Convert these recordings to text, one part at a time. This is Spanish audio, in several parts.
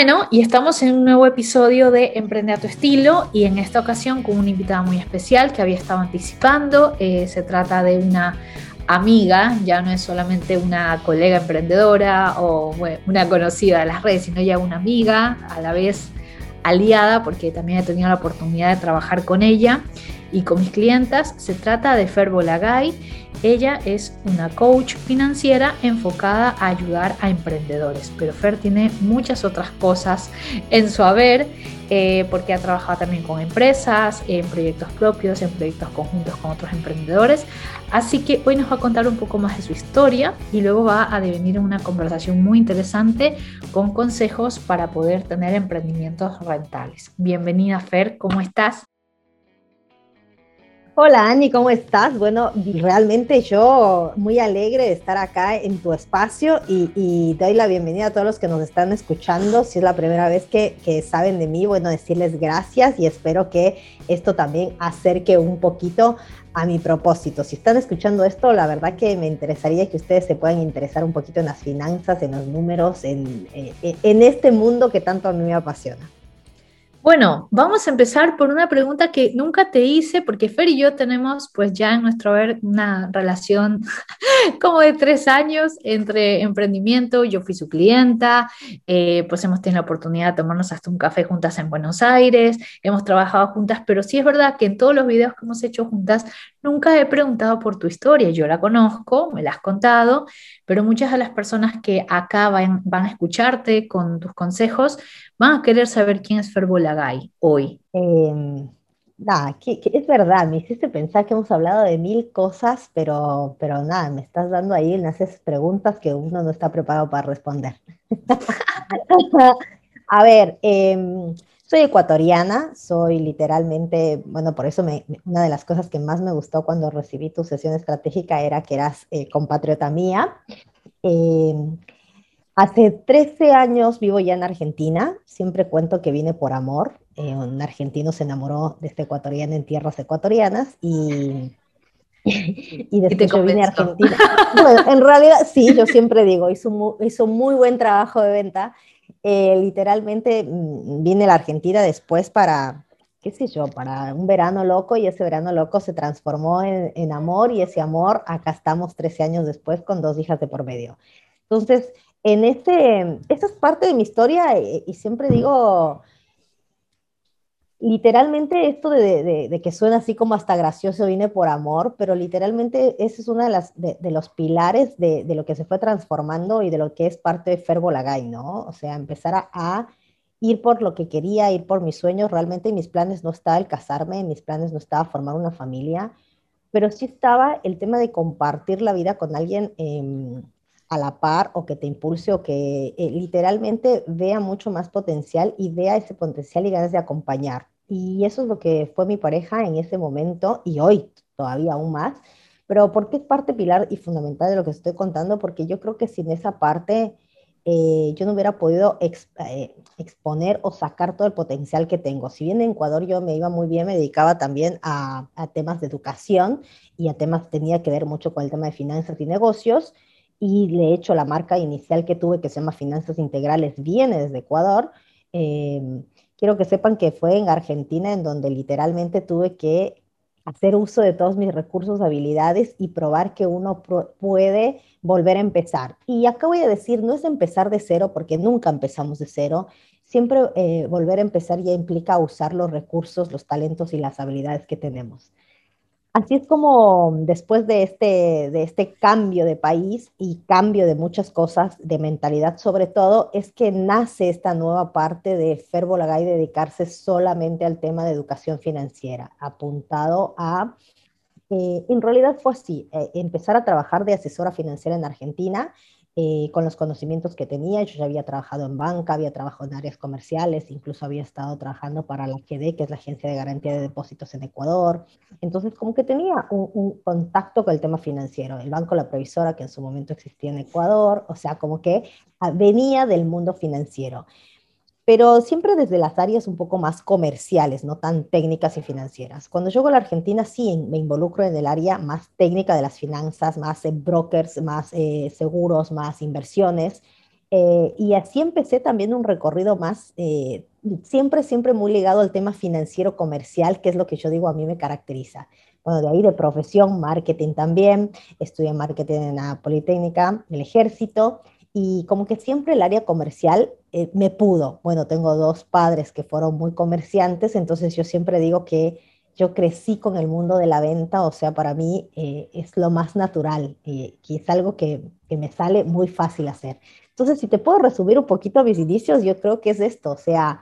Bueno, y estamos en un nuevo episodio de Emprende a tu estilo y en esta ocasión con una invitada muy especial que había estado anticipando. Eh, se trata de una amiga, ya no es solamente una colega emprendedora o una conocida de las redes, sino ya una amiga, a la vez aliada, porque también he tenido la oportunidad de trabajar con ella y con mis clientas. Se trata de Fer Bolagay. Ella es una coach financiera enfocada a ayudar a emprendedores, pero Fer tiene muchas otras cosas en su haber eh, porque ha trabajado también con empresas, en proyectos propios, en proyectos conjuntos con otros emprendedores. Así que hoy nos va a contar un poco más de su historia y luego va a devenir en una conversación muy interesante con consejos para poder tener emprendimientos rentables. Bienvenida Fer, ¿cómo estás? Hola Ani, ¿cómo estás? Bueno, realmente yo muy alegre de estar acá en tu espacio y, doy la bienvenida a todos los que nos están escuchando. Si es la primera vez que, que, saben de mí, bueno, decirles gracias y espero que esto también acerque un poquito a mi propósito. Si están escuchando esto, la verdad que me interesaría que ustedes se puedan interesar un poquito en las finanzas, en los números, en, en, en este mundo que tanto a mí me apasiona. Bueno, vamos a empezar por una pregunta que nunca te hice, porque Fer y yo tenemos pues ya en nuestro ver una relación como de tres años entre emprendimiento, yo fui su clienta, eh, pues hemos tenido la oportunidad de tomarnos hasta un café juntas en Buenos Aires, hemos trabajado juntas, pero sí es verdad que en todos los videos que hemos hecho juntas nunca he preguntado por tu historia, yo la conozco, me la has contado, pero muchas de las personas que acá van, van a escucharte con tus consejos, van a querer saber quién es Fer Bolagay hoy. Eh, es verdad, me hiciste pensar que hemos hablado de mil cosas, pero, pero nada, me estás dando ahí, me haces preguntas que uno no está preparado para responder. a ver, em, soy ecuatoriana, soy literalmente, bueno, por eso me, una de las cosas que más me gustó cuando recibí tu sesión estratégica era que eras eh, compatriota mía. Eh, Hace 13 años vivo ya en Argentina. Siempre cuento que vine por amor. Eh, un argentino se enamoró de este ecuatoriano en tierras ecuatorianas y, y después yo vine a Argentina. Bueno, en realidad sí, yo siempre digo, hizo muy, hizo muy buen trabajo de venta. Eh, literalmente mm, vine a la Argentina después para, qué sé yo, para un verano loco y ese verano loco se transformó en, amor y ese amor acá estamos 13 años después con dos hijas de por medio. Entonces, en este, esa es parte de mi historia y, y siempre digo, literalmente esto de, de, que suena así como hasta gracioso viene por amor, pero literalmente ese es uno de, los pilares de, lo que se fue transformando y de lo que es parte de Fer Bolagay, ¿no? O sea, empezar a, ir por lo que quería, ir por mis sueños, realmente en mis planes no estaba el casarme, mis planes no estaba formar una familia, pero sí estaba el tema de compartir la vida con alguien. Eh, a la par o que te impulse o que eh, literalmente vea mucho más potencial y vea ese potencial y ganas de acompañar. Y eso es lo que fue mi pareja en ese momento y hoy todavía aún más. Pero porque es parte pilar y fundamental de lo que estoy contando, porque yo creo que sin esa parte eh, yo no hubiera podido exp eh, exponer o sacar todo el potencial que tengo. Si bien en Ecuador yo me iba muy bien, me dedicaba también a, a temas de educación y a temas tenía que ver mucho con el tema de finanzas y negocios y de hecho la marca inicial que tuve, que se llama Finanzas Integrales, viene desde Ecuador. Eh, quiero que sepan que fue en Argentina en donde literalmente tuve que hacer uso de todos mis recursos, habilidades y probar que uno puede volver a empezar. Y acá voy a decir, no es empezar de cero, porque nunca empezamos de cero. Siempre eh, volver a empezar ya implica usar los recursos, los talentos y las habilidades que tenemos. Así es como después de este, de este cambio de país y cambio de muchas cosas, de mentalidad sobre todo, es que nace esta nueva parte de Fer Bolagay dedicarse solamente al tema de educación financiera, apuntado a, eh, en realidad fue así, eh, empezar a trabajar de asesora financiera en Argentina eh, con los conocimientos que tenía. Yo ya había trabajado en banca, había trabajado en áreas comerciales, incluso había estado trabajando para la GD, que es la Agencia de Garantía de Depósitos en Ecuador. Entonces, como que tenía un, un contacto con el tema financiero. El banco La Previsora, que en su momento existía en Ecuador, o sea, como que ah, venía del mundo financiero pero siempre desde las áreas un poco más comerciales, no tan técnicas y financieras. Cuando llego a la Argentina, sí me involucro en el área más técnica de las finanzas, más eh, brokers, más eh, seguros, más inversiones. Eh, y así empecé también un recorrido más, eh, siempre, siempre muy ligado al tema financiero comercial, que es lo que yo digo a mí me caracteriza. Bueno, de ahí de profesión, marketing también, estudié marketing en la Politécnica, el Ejército, y como que siempre el área comercial eh, me pudo. Bueno, tengo dos padres que fueron muy comerciantes, entonces yo siempre digo que yo crecí con el mundo de la venta, o sea, para mí es lo más natural y es algo que, que me sale muy fácil hacer. Entonces, si te puedo resumir un poquito mis inicios, yo creo que es esto, o sea,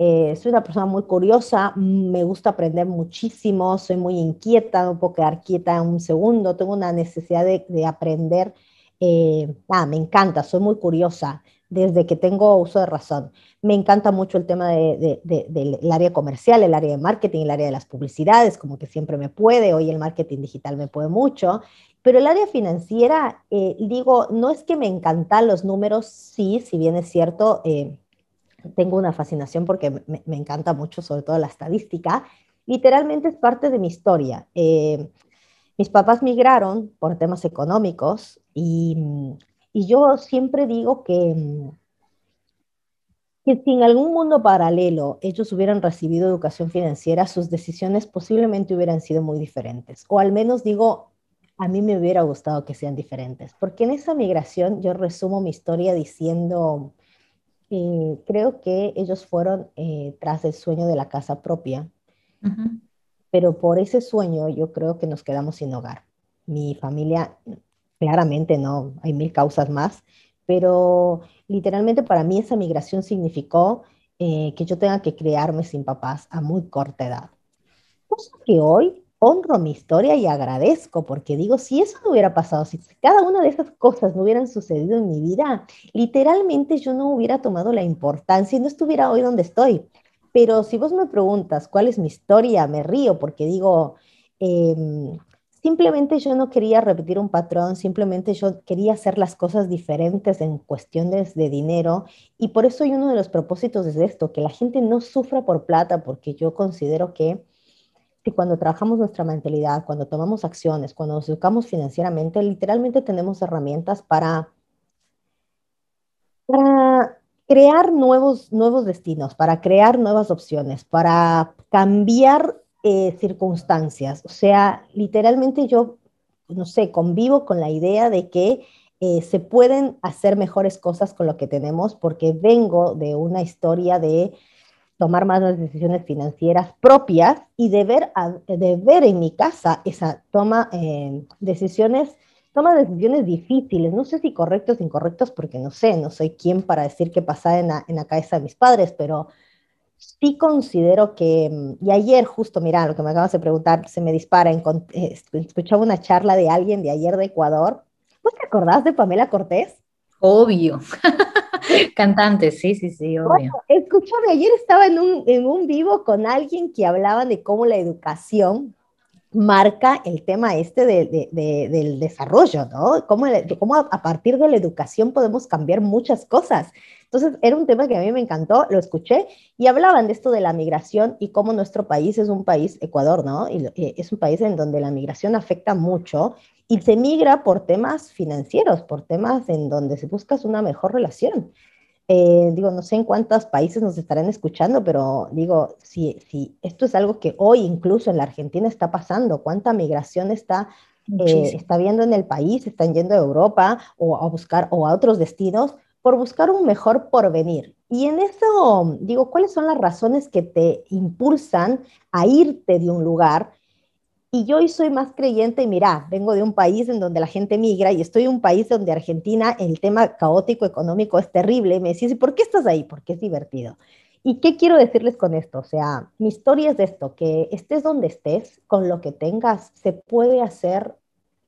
eh, soy una persona muy curiosa, me gusta aprender muchísimo, soy muy inquieta, no puedo quedar quieta un segundo, tengo una necesidad de, aprender, eh, ah, me encanta, soy muy curiosa desde que tengo uso de razón. Me encanta mucho el tema de, del área comercial, el área de marketing, el área de las publicidades, como que siempre me puede, hoy el marketing digital me puede mucho, pero el área financiera, eh, digo, no es que me encantan los números, sí, si bien es cierto, eh, tengo una fascinación porque me, encanta mucho, sobre todo la estadística, literalmente es parte de mi historia. Eh, mis papás migraron por temas económicos y, y yo siempre digo que, que si en algún mundo paralelo ellos hubieran recibido educación financiera, sus decisiones posiblemente hubieran sido muy diferentes. O al menos digo, a mí me hubiera gustado que sean diferentes, porque en esa migración yo resumo mi historia diciendo, eh, creo que ellos fueron eh, tras el sueño de la casa propia, pero por ese sueño yo creo que nos quedamos sin hogar. Mi familia, claramente no, hay mil causas más, pero literalmente para mí esa migración significó eh, que yo tenga que crearme sin papás a muy corta edad. Cosa que hoy honro mi historia y agradezco, porque digo, si eso no hubiera pasado, si cada una de esas cosas no hubieran sucedido en mi vida, literalmente yo no hubiera tomado la importancia y no estuviera hoy donde estoy. Pero si vos me preguntas cuál es mi historia, me río porque digo, em, simplemente yo no quería repetir un patrón, simplemente yo quería hacer las cosas diferentes en cuestiones de dinero y por eso hay uno de los propósitos es esto, que la gente no sufra por plata, porque yo considero que cuando trabajamos nuestra mentalidad, cuando tomamos acciones, cuando nos educamos financieramente, literalmente tenemos herramientas para, para crear nuevos, nuevos destinos, para crear nuevas opciones, para cambiar eh, circunstancias. O sea, literalmente yo, no sé, convivo con la idea de que eh, se pueden hacer mejores cosas con lo que tenemos porque vengo de una historia de tomar más las decisiones financieras propias y de ver, de ver en mi casa esa toma eh, decisiones toma decisiones difíciles, no sé si correctos o incorrectos, porque no sé, no soy quien para decir qué pasa en la, en la cabeza de mis padres, pero sí considero que, mm, y ayer justo, mira, lo que me acabas de preguntar, se me dispara, eh, escuchaba una charla de alguien de ayer de Ecuador, ¿vos te acordás de Pamela Cortés? Obvio. Cantante, sí, sí, sí, obvio. escúchame, ayer estaba en un, en un vivo con alguien que hablaba de cómo la educación marca el tema este de, de, del desarrollo, ¿no? Cómo, cómo a partir de la educación podemos cambiar muchas cosas. Entonces, era un tema que a mí me encantó, lo escuché y hablaban de esto de la migración y cómo nuestro país es un país, Ecuador, ¿no? Y es un país en donde la migración afecta mucho y se migra por temas financieros, por temas en donde se busca una mejor relación. Eh, digo, no sé en cuántos países nos estarán escuchando, pero digo, si, si esto es algo que hoy incluso en la Argentina está pasando, cuánta migración está, eh, está viendo en el país, están yendo a Europa o a buscar o a otros destinos por buscar un mejor porvenir. Y en eso, digo, ¿cuáles son las razones que te impulsan a irte de un lugar? Y yo hoy soy más creyente, y mira, vengo de un país en donde la gente migra y estoy en un país donde Argentina el tema caótico económico es terrible. Me decís, ¿por qué estás ahí? Porque es divertido. ¿Y qué quiero decirles con esto? O sea, mi historia es de esto, que estés donde estés, con lo que tengas, se puede hacer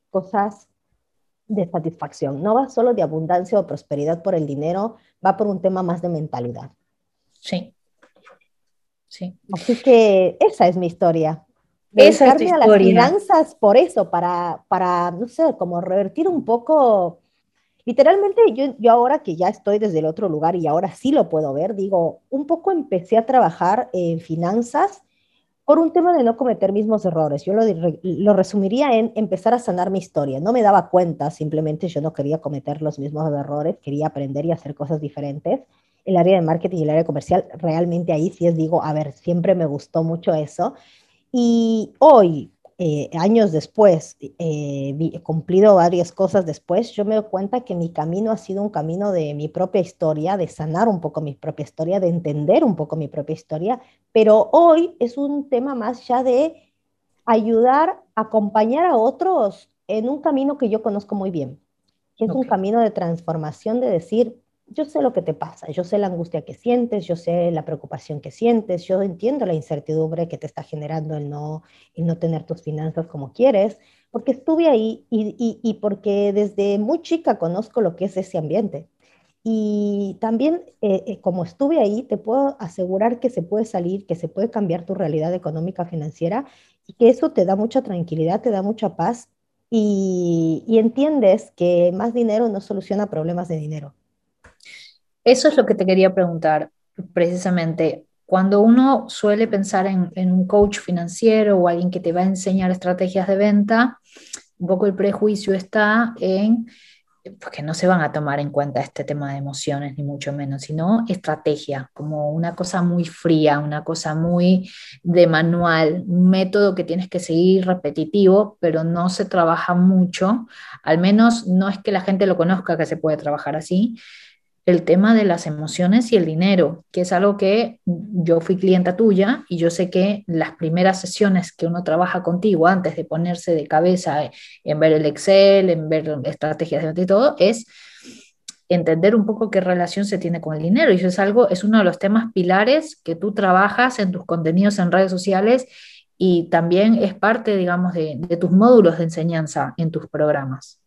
cosas de satisfacción. No va solo de abundancia o prosperidad por el dinero, va por un tema más de mentalidad. Sí. Sí. Así que esa es mi historia. Dedicarme a las finanzas por eso, para, para, no sé, como revertir un poco. Literalmente, yo, yo ahora que ya estoy desde el otro lugar y ahora sí lo puedo ver, digo, un poco empecé a trabajar en finanzas por un tema de no cometer mismos errores. Yo lo, lo, resumiría en empezar a sanar mi historia. No me daba cuenta, simplemente yo no quería cometer los mismos errores, quería aprender y hacer cosas diferentes. El área de marketing y el área comercial, realmente ahí sí es digo, a ver, siempre me gustó mucho eso. Y hoy, eh, años después, eh, cumplido varias cosas después, yo me doy cuenta que mi camino ha sido un camino de mi propia historia, de sanar un poco mi propia historia, de entender un poco mi propia historia, pero hoy es un tema más ya de ayudar, acompañar a otros en un camino que yo conozco muy bien, que es un camino de transformación, de decir, yo sé lo que te pasa, yo sé la angustia que sientes, yo sé la preocupación que sientes, yo entiendo la incertidumbre que te está generando el no, el no tener tus finanzas como quieres, porque estuve ahí y, y, porque desde muy chica conozco lo que es ese ambiente. Y también, eh, eh, como estuve ahí, te puedo asegurar que se puede salir, que se puede cambiar tu realidad económica financiera y que eso te da mucha tranquilidad, te da mucha paz y, y entiendes que más dinero no soluciona problemas de dinero eso es lo que te quería preguntar, precisamente. Cuando uno suele pensar en, un coach financiero o alguien que te va a enseñar estrategias de venta, un poco el prejuicio está en pues, que no se van a tomar en cuenta este tema de emociones, ni mucho menos, sino estrategia, como una cosa muy fría, una cosa muy de manual, un método que tienes que seguir repetitivo, pero no se trabaja mucho, al menos no es que la gente lo conozca que se puede trabajar así, el tema de las emociones y el dinero, que es algo que yo fui clienta tuya y yo sé que las primeras sesiones que uno trabaja contigo antes de ponerse de cabeza en ver el Excel, en ver estrategias de todo, es entender un poco qué relación se tiene con el dinero. Y eso es algo, es uno de los temas pilares que tú trabajas en tus contenidos en redes sociales y también es parte, digamos, de, de tus módulos de enseñanza en tus programas.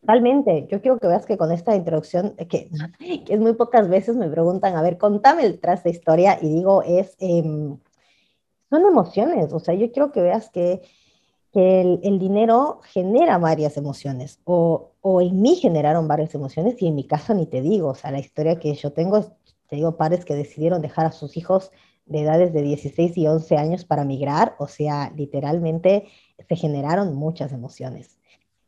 Totalmente. Yo quiero que veas que con esta introducción, que, que, es muy pocas veces me preguntan, a ver, contame el tras de historia y digo, es, em, son emociones. O sea, yo quiero que veas que, el, dinero genera varias emociones o, o en mí generaron varias emociones y en mi caso ni te digo. O sea, la historia que yo tengo, te digo, padres que decidieron dejar a sus hijos de edades de 16 y 11 años para migrar. O sea, literalmente se generaron muchas emociones.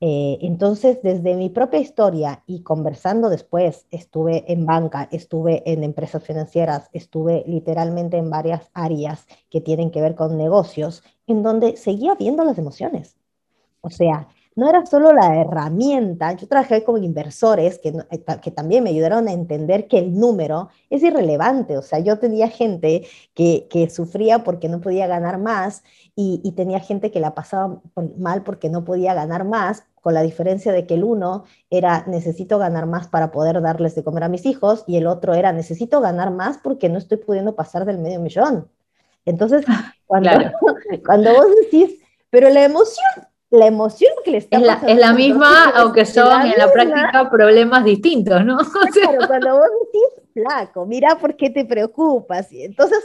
Eh, entonces, desde mi propia historia y conversando después, estuve en banca, estuve en empresas financieras, estuve literalmente en varias áreas que tienen que ver con negocios, en donde seguía viendo las emociones. O sea, no era solo la herramienta, yo trabajé con inversores que, eh, que, también me ayudaron a entender que el número es irrelevante, o sea, yo tenía gente que, que sufría porque no podía ganar más y, y, tenía gente que la pasaba mal porque no podía ganar más, con la diferencia de que el uno era necesito ganar más para poder darles de comer a mis hijos y el otro era necesito ganar más porque no estoy pudiendo pasar del medio millón. Entonces, cuando, cuando vos decís, pero la emoción, la emoción que le está es la, es la misma, aunque son en la práctica problemas distintos, ¿no? Claro, cuando vos decís, flaco, mira por qué te preocupas. Y entonces,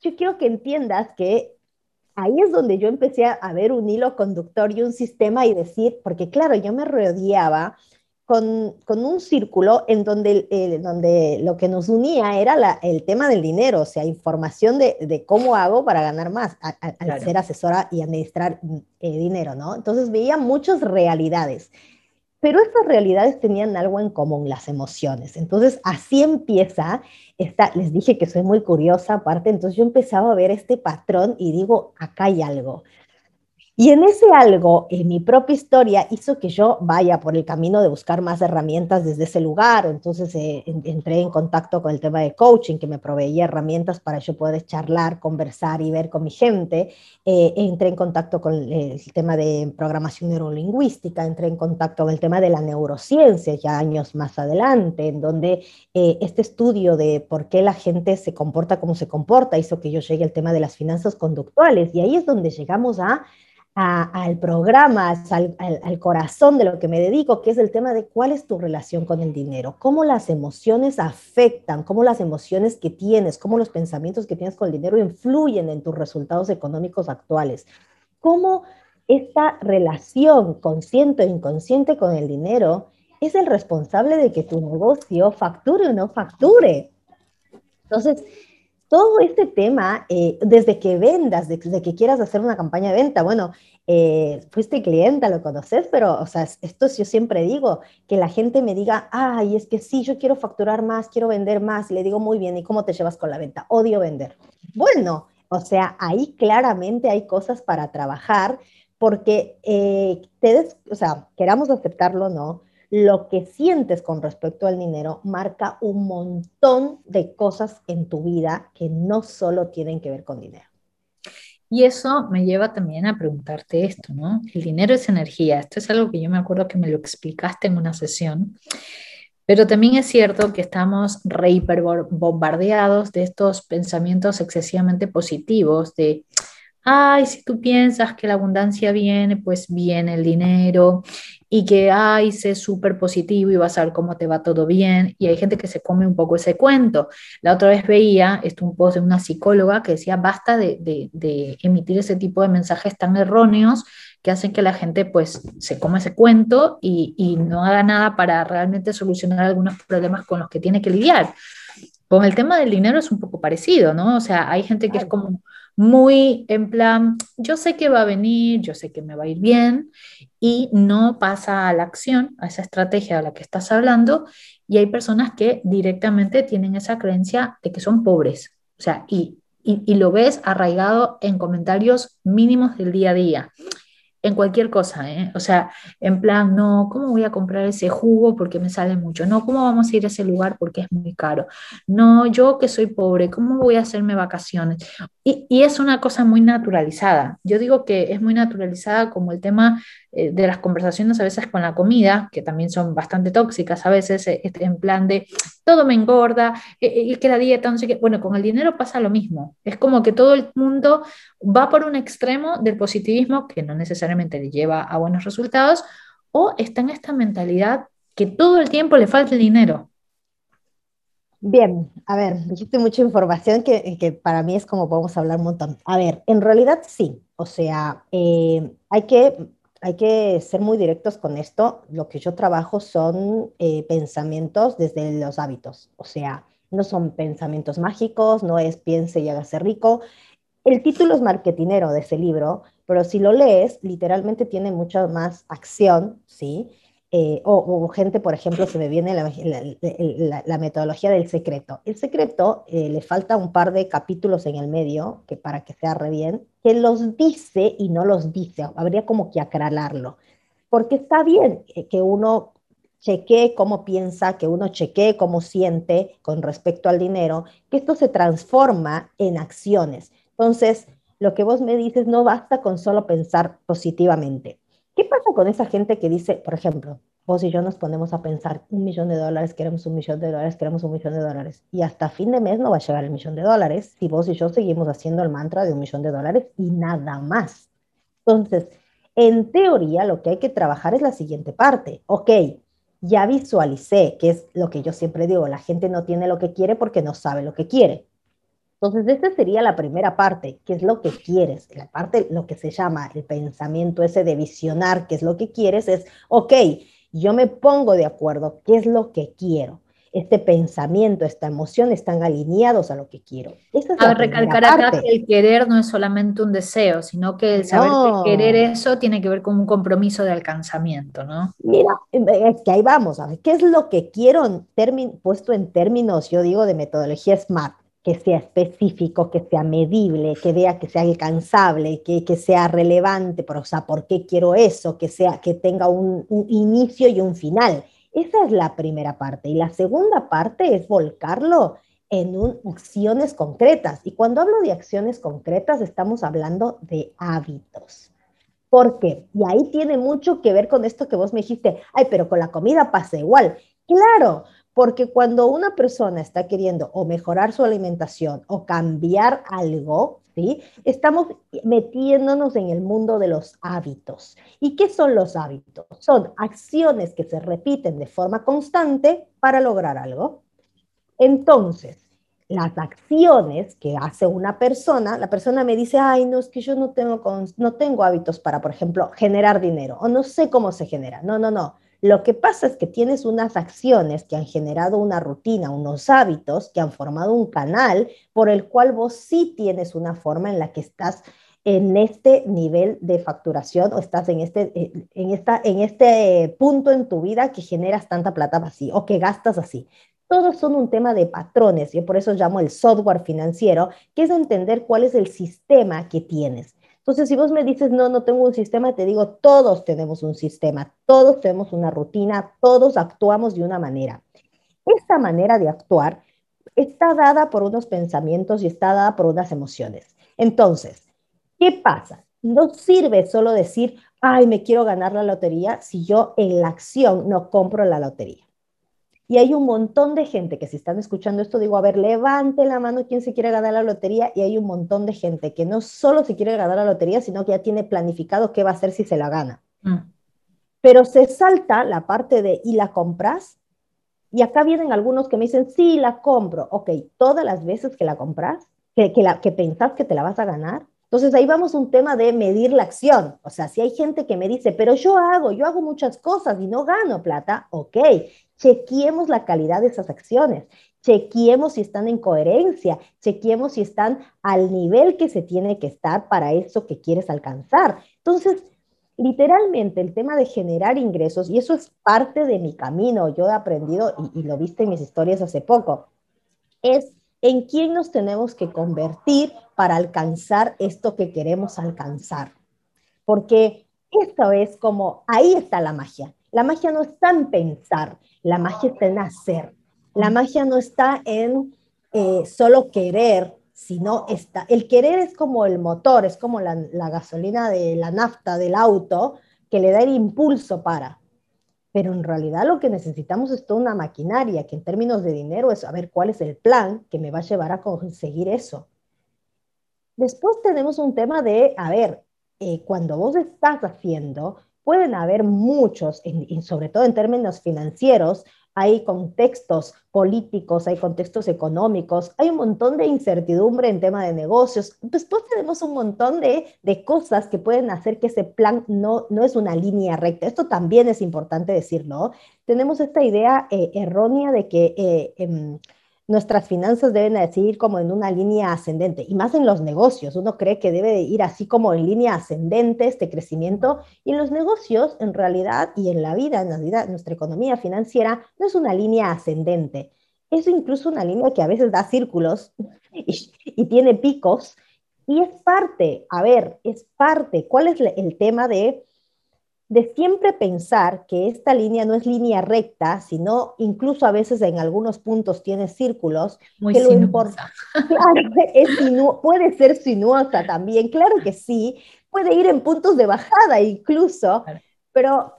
yo quiero que entiendas que ahí es donde yo empecé a ver un hilo conductor y un sistema y decir, porque claro, yo me rodeaba con, con un círculo en donde, donde lo que nos unía era la, el tema del dinero, o sea, información de, de cómo hago para ganar más al ser asesora y administrar eh, dinero, ¿no? Entonces veía muchas realidades. Pero estas realidades tenían algo en común, las emociones. Entonces, así empieza esta, les dije que soy muy curiosa aparte, entonces yo empezaba a ver este patrón y digo, acá hay algo. Y en ese algo, en mi propia historia, hizo que yo vaya por el camino de buscar más herramientas desde ese lugar. Entonces eh, entré en contacto con el tema de coaching, que me proveía herramientas para yo poder charlar, conversar y ver con mi gente. Eh, entré en contacto con el tema de programación neurolingüística, entré en contacto con el tema de la neurociencia ya años más adelante, en donde eh, este estudio de por qué la gente se comporta como se comporta hizo que yo llegue al tema de las finanzas conductuales. Y ahí es donde llegamos a al programa, al, al, corazón de lo que me dedico, que es el tema de cuál es tu relación con el dinero, cómo las emociones afectan, cómo las emociones que tienes, cómo los pensamientos que tienes con el dinero influyen en tus resultados económicos actuales, cómo esta relación consciente o inconsciente con el dinero es el responsable de que tu negocio facture o no facture. Entonces, todo este tema, eh, desde que vendas, desde que quieras hacer una campaña de venta, bueno, eh, fuiste clienta, lo conoces, pero, o sea, esto yo siempre digo, que la gente me diga, ay, es que sí, yo quiero facturar más, quiero vender más, y le digo, muy bien, ¿y cómo te llevas con la venta? Odio vender. Bueno, o sea, ahí claramente hay cosas para trabajar, porque eh, o sea, queramos aceptarlo o no, lo que sientes con respecto al dinero marca un montón de cosas en tu vida que no solo tienen que ver con dinero. Y eso me lleva también a preguntarte esto, ¿no? El dinero es energía. Esto es algo que yo me acuerdo que me lo explicaste en una sesión. Pero también es cierto que estamos re de estos pensamientos excesivamente positivos, de ay, si tú piensas que la abundancia viene, pues viene el dinero y que, ay, sé súper positivo y vas a ver cómo te va todo bien. Y hay gente que se come un poco ese cuento. La otra vez veía esto, un post de una psicóloga que decía, basta de, emitir ese tipo de mensajes tan erróneos que hacen que la gente pues se coma ese cuento y, y no haga nada para realmente solucionar algunos problemas con los que tiene que lidiar. Con el tema del dinero es un poco parecido, ¿no? O sea, hay gente que es como muy en plan, yo sé que va a venir, yo sé que me va a ir bien y no pasa a la acción, a esa estrategia de la que estás hablando y hay personas que directamente tienen esa creencia de que son pobres, o sea, y, y lo ves arraigado en comentarios mínimos del día a día en cualquier cosa, ¿eh? O sea, en plan, no, ¿cómo voy a comprar ese jugo porque me sale mucho? No, ¿cómo vamos a ir a ese lugar porque es muy caro? No, yo que soy pobre, ¿cómo voy a hacerme vacaciones? Y, y es una cosa muy naturalizada. Yo digo que es muy naturalizada como el tema eh, de las conversaciones a veces con la comida, que también son bastante tóxicas a veces, eh, este, en plan de todo me engorda, eh, y que la dieta, no sé qué. Bueno, con el dinero pasa lo mismo. Es como que todo el mundo va por un extremo del positivismo que no necesariamente le lleva a buenos resultados, o está en esta mentalidad que todo el tiempo le falta el dinero. Bien, a ver, dijiste mucha información que, que, para mí es como podemos hablar un montón. A ver, en realidad sí, o sea, hay que hay que ser muy directos con esto. Lo que yo trabajo son eh, pensamientos desde los hábitos, o sea, no son pensamientos mágicos, no es piense y hágase rico. El título es marketinero de ese libro, pero si lo lees, literalmente tiene mucha más acción, ¿sí? Eh, o, gente, por ejemplo, se me viene la, metodología del secreto. El secreto eh, le falta un par de capítulos en el medio, que para que se arre bien, que los dice y no los dice. Habría como que aclararlo. Porque está bien que uno chequee cómo piensa, que uno chequee cómo siente con respecto al dinero, que esto se transforma en acciones. Entonces, lo que vos me dices no basta con solo pensar positivamente ¿Qué pasa con esa gente que dice, por ejemplo, vos y yo nos ponemos a pensar, un millón de dólares, queremos un millón de dólares, queremos un millón de dólares, y hasta fin de mes no va a llegar el millón de dólares si vos y yo seguimos haciendo el mantra de un millón de dólares y nada más. Entonces, en teoría, lo que hay que trabajar es la siguiente parte. Ok, ya visualicé, que es lo que yo siempre digo, la gente no tiene lo que quiere porque no sabe lo que quiere. Entonces, esta sería la primera parte, que es lo que quieres. La parte, lo que se llama el pensamiento ese de visionar, que es lo que quieres, es, ok, yo me pongo de acuerdo, ¿qué es lo que quiero? Este pensamiento, esta emoción están alineados a lo que quiero. a recalcar acá que el querer no es solamente un deseo, sino que el saber que querer eso tiene que ver con un compromiso de alcanzamiento, ¿no? Mira, es que ahí vamos, a ver, ¿qué es lo que quiero en puesto en términos, yo digo, de metodología SMART? Que sea específico, que sea medible, que vea que sea alcanzable, que, que sea relevante, pero, o sea, ¿por qué quiero eso? Que, sea, que tenga un, un, inicio y un final. Esa es la primera parte. Y la segunda parte es volcarlo en un, acciones concretas. Y cuando hablo de acciones concretas, estamos hablando de hábitos. ¿Por qué? Y ahí tiene mucho que ver con esto que vos me dijiste, ay, pero con la comida pasa igual. Claro, porque cuando una persona está queriendo o mejorar su alimentación o cambiar algo, ¿sí? Estamos metiéndonos en el mundo de los hábitos. ¿Y qué son los hábitos? Son acciones que se repiten de forma constante para lograr algo. Entonces, las acciones que hace una persona, la persona me dice, ay, no, es que yo no tengo, no tengo hábitos para, por ejemplo, generar dinero o no sé cómo se genera. No, no, no. Lo que pasa es que tienes unas acciones que han generado una rutina, unos hábitos que han formado un canal por el cual vos sí tienes una forma en la que estás en este nivel de facturación o estás en este, eh, en, esta, en este punto en tu vida que generas tanta plata así o que gastas así. Todos son un tema de patrones, yo por eso llamo el software financiero, que es entender cuál es el sistema que tienes. Entonces, si vos me dices, no, no tengo un sistema, te digo, todos tenemos un sistema, todos tenemos una rutina, todos actuamos de una manera. Esta manera de actuar está dada por unos pensamientos y está dada por unas emociones. Entonces, ¿Qué pasa? No sirve solo decir, ay, me quiero ganar la lotería si yo en la acción no compro la lotería. Y hay un montón de gente que si están escuchando esto, digo, a ver, levante la mano quien se quiere ganar la lotería. Y hay un montón de gente que no solo se quiere ganar la lotería, sino que ya tiene planificado qué va a hacer si se la gana. Mm. Pero se salta la parte de, ¿y la compras? Y acá vienen algunos que me dicen, sí, la compro. Ok, todas las veces que la compras, que, que, la, que pensás que te la vas a ganar, entonces ahí vamos a un tema de medir la acción. O sea, si hay gente que me dice, pero yo hago, yo hago muchas cosas y no gano plata, ok, chequeemos la calidad de esas acciones, chequeemos si están en coherencia, chequeemos si están al nivel que se tiene que estar para eso que quieres alcanzar. Entonces, literalmente el tema de generar ingresos, y eso es parte de mi camino, yo he aprendido, y, y lo viste en mis historias hace poco, es en quién nos tenemos que convertir para alcanzar esto que queremos alcanzar. Porque esto es como, ahí está la magia. La magia no está en pensar, la magia está en hacer. La magia no está en eh, solo querer, sino está, el querer es como el motor, es como la, la gasolina de la nafta del auto que le da el impulso para pero en realidad lo que necesitamos es toda una maquinaria que en términos de dinero es saber cuál es el plan que me va a llevar a conseguir eso. Después tenemos un tema de, a ver, eh, cuando vos estás haciendo, pueden haber muchos, y sobre todo en términos financieros, hay contextos políticos, hay contextos económicos, hay un montón de incertidumbre en tema de negocios. Después tenemos un montón de, cosas que pueden hacer que ese plan no, no es una línea recta. Esto también es importante decirlo. Tenemos esta idea eh, errónea de que... Eh, em, nuestras finanzas deben seguir como en una línea ascendente, y más en los negocios. Uno cree que debe ir así como en línea ascendente este crecimiento, y en los negocios, en realidad, y en la vida, en la vida, nuestra economía financiera, no es una línea ascendente. Es incluso una línea que a veces da círculos y, y tiene picos, y es parte, a ver, es parte. ¿Cuál es el tema de de siempre pensar que esta línea no es línea recta, sino incluso a veces en algunos puntos tiene círculos. Muy que lo importa. puede ser sinuosa también, claro que sí, puede ir en puntos de bajada incluso, pero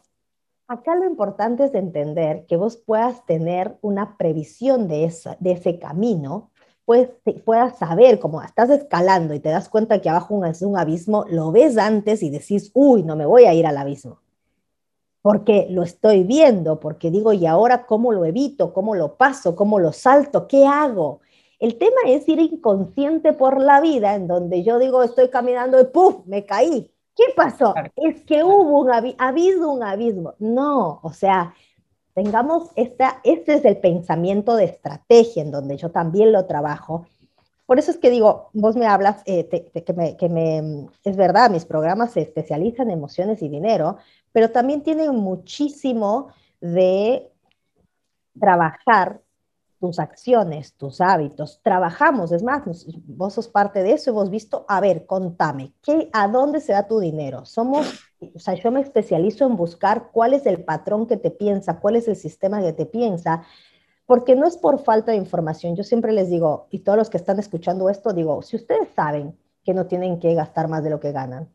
acá lo importante es entender que vos puedas tener una previsión de, de ese camino pues, puedas saber, como estás escalando y te das cuenta que abajo es un abismo, lo ves antes y decís, uy, no me voy a ir al abismo. Porque lo estoy viendo, porque digo, ¿y ahora cómo lo evito? ¿Cómo lo paso? ¿Cómo lo salto? ¿Qué hago? El tema es ir inconsciente por la vida, en donde yo digo, estoy caminando y ¡puf! Me caí. ¿Qué pasó? Es que hubo un abismo, ha habido un abismo. No, o sea, tengamos esta, este es el pensamiento de estrategia en donde yo también lo trabajo. Por eso es que digo, vos me hablas, eh, que, me, que me, es verdad, mis programas se especializan en emociones y dinero, pero también tienen muchísimo de trabajar tus acciones, tus hábitos. Trabajamos, es más, vos sos parte de eso, hemos visto, a ver, contame, ¿qué, ¿a dónde se da tu dinero? Somos, o sea, yo me especializo en buscar cuál es el patrón que te piensa, cuál es el sistema que te piensa, porque no es por falta de información. Yo siempre les digo, y todos los que están escuchando esto, digo, si ustedes saben que no tienen que gastar más de lo que ganan,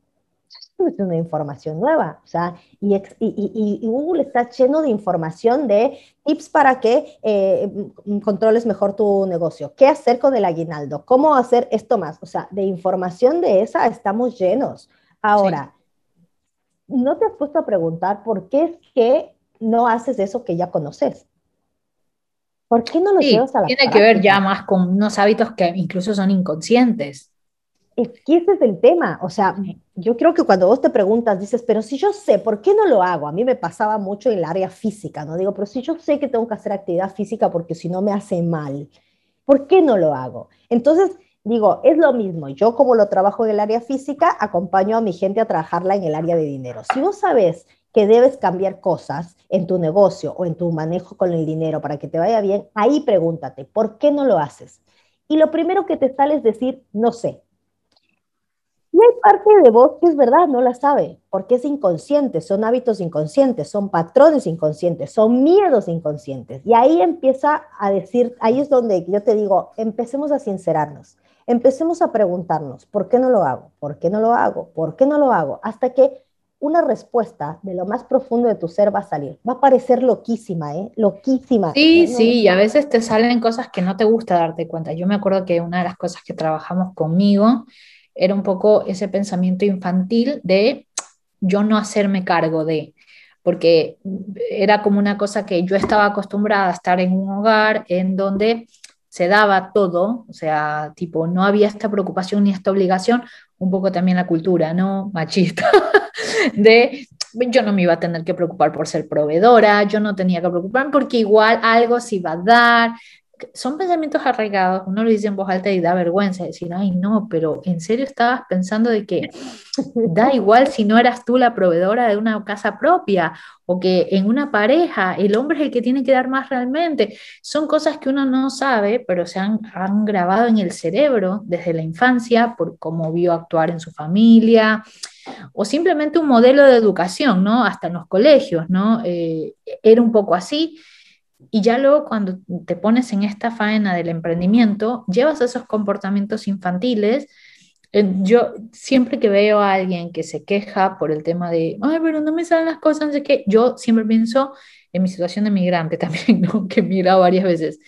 es una información nueva, o sea, y, y, Google está lleno de información de tips para que eh, controles mejor tu negocio, qué hacer con el aguinaldo, cómo hacer esto más, o sea, de información de esa estamos llenos. Ahora, ¿no te has puesto a preguntar por qué es que no haces eso que ya conoces? ¿Por qué no lo llevas a la Tiene que ver ya más con unos hábitos que incluso son inconscientes. Es que ese es el tema, o sea, yo creo que cuando vos te preguntas, dices, pero si yo sé, ¿por qué no lo hago? A mí me pasaba mucho en el área física, ¿no? Digo, pero si yo sé que tengo que hacer actividad física porque si no me hace mal, ¿por qué no lo hago? Entonces, digo, es lo mismo. Yo como lo trabajo en el área física, acompaño a mi gente a trabajarla en el área de dinero. Si vos sabes que debes cambiar cosas en tu negocio o en tu manejo con el dinero para que te vaya bien, ahí pregúntate, ¿por qué no lo haces? Y lo primero que te sale es decir, no sé. Hay parte de vos que es verdad, no la sabe, porque es inconsciente, son hábitos inconscientes, son patrones inconscientes, son miedos inconscientes. Y ahí empieza a decir, ahí es donde yo te digo, empecemos a sincerarnos, empecemos a preguntarnos, ¿por qué no lo hago? ¿Por qué no lo hago? ¿Por qué no lo hago? Hasta que una respuesta de lo más profundo de tu ser va a salir. Va a parecer loquísima, ¿eh? Loquísima. Sí, sí, y a veces te salen cosas que no te gusta darte cuenta. Yo me acuerdo que una de las cosas que trabajamos conmigo era un poco ese pensamiento infantil de yo no hacerme cargo de, porque era como una cosa que yo estaba acostumbrada a estar en un hogar en donde se daba todo, o sea, tipo, no había esta preocupación ni esta obligación, un poco también la cultura, ¿no? Machista, de yo no me iba a tener que preocupar por ser proveedora, yo no tenía que preocuparme porque igual algo se iba a dar, son pensamientos arraigados, uno lo dice en voz alta y da vergüenza decir, ay no, pero ¿en serio estabas pensando de que da igual si no eras tú la proveedora de una casa propia o que en una pareja el hombre es el que tiene que dar más realmente? Son cosas que uno no sabe, pero se han, han grabado en el cerebro desde la infancia por cómo vio actuar en su familia o simplemente un modelo de educación, ¿no? Hasta en los colegios, ¿no? Eh, era un poco así y ya luego cuando te pones en esta faena del emprendimiento, llevas esos comportamientos infantiles. Yo siempre que veo a alguien que se queja por el tema de, ay, pero no me salen las cosas, no sé yo siempre pienso en mi situación de migrante también, ¿no? que he migrado varias veces,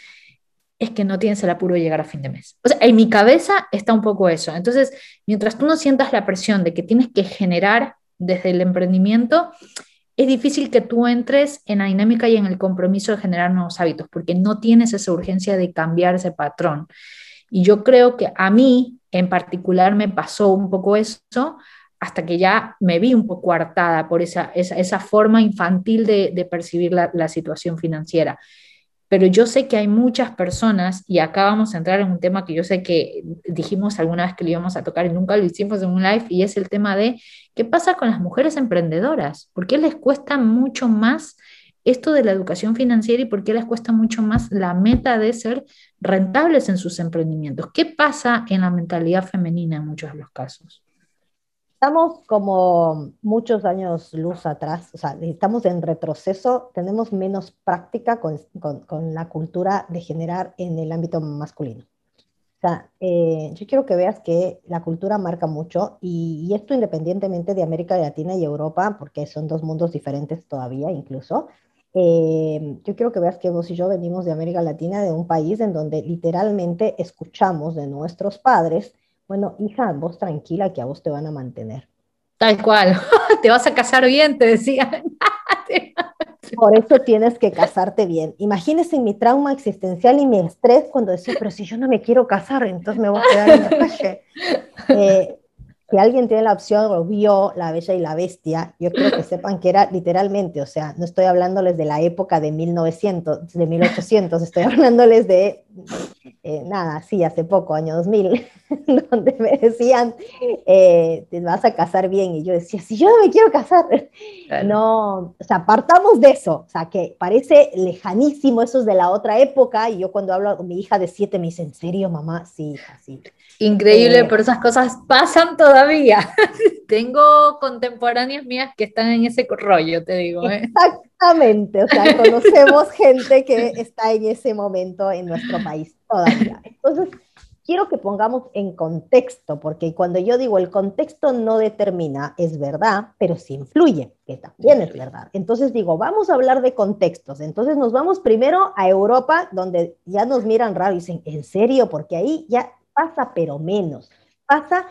es que no tienes el apuro de llegar a fin de mes. O sea, en mi cabeza está un poco eso. Entonces, mientras tú no sientas la presión de que tienes que generar desde el emprendimiento, es difícil que tú entres en la dinámica y en el compromiso de generar nuevos hábitos, porque no tienes esa urgencia de cambiar ese patrón. Y yo creo que a mí en particular me pasó un poco eso hasta que ya me vi un poco hartada por esa, esa, forma infantil de, percibir la, la situación financiera pero yo sé que hay muchas personas, y acá vamos a entrar en un tema que yo sé que dijimos alguna vez que lo íbamos a tocar y nunca lo hicimos en un live, y es el tema de qué pasa con las mujeres emprendedoras, por qué les cuesta mucho más esto de la educación financiera y por qué les cuesta mucho más la meta de ser rentables en sus emprendimientos. ¿Qué pasa en la mentalidad femenina en muchos de los casos? Estamos como muchos años luz atrás, o sea, estamos en retroceso, tenemos menos práctica con, con, la cultura de generar en el ámbito masculino. O sea, eh, yo quiero que veas que la cultura marca mucho y, y, esto independientemente de América Latina y Europa, porque son dos mundos diferentes todavía incluso. Eh, yo quiero que veas que vos y yo venimos de América Latina, de un país en donde literalmente escuchamos de nuestros padres bueno, hija, vos tranquila que a vos te van a mantener. Tal cual, te vas a casar bien, te decían. Por eso tienes que casarte bien. Imagínense mi trauma existencial y mi estrés cuando decía, pero si yo no me quiero casar, entonces me voy a quedar en la calle. Eh, si alguien tiene la opción o vio La Bella y la Bestia, yo quiero que sepan que era literalmente, o sea, no estoy hablándoles de la época de 1900, de 1800, estoy hablándoles de, eh, nada, sí, hace poco, año 2000, donde me decían, eh, te vas a casar bien, y yo decía, si yo no me quiero casar, no, o sea, partamos de eso, o sea, que parece lejanísimo, eso es de la otra época, y yo cuando hablo con mi hija de siete me dice, ¿en serio, mamá? Sí, hija, sí. Increíble, eh, pero esas cosas pasan todavía. Tengo contemporáneas mías que están en ese rollo, te digo. ¿eh? Exactamente, o sea, conocemos gente que está en ese momento en nuestro país todavía. Entonces, quiero que pongamos en contexto, porque cuando yo digo el contexto no determina, es verdad, pero sí influye, que también es verdad. Entonces digo, vamos a hablar de contextos. Entonces nos vamos primero a Europa, donde ya nos miran raro y dicen, ¿en serio? Porque ahí ya pasa, pero menos. Pasa,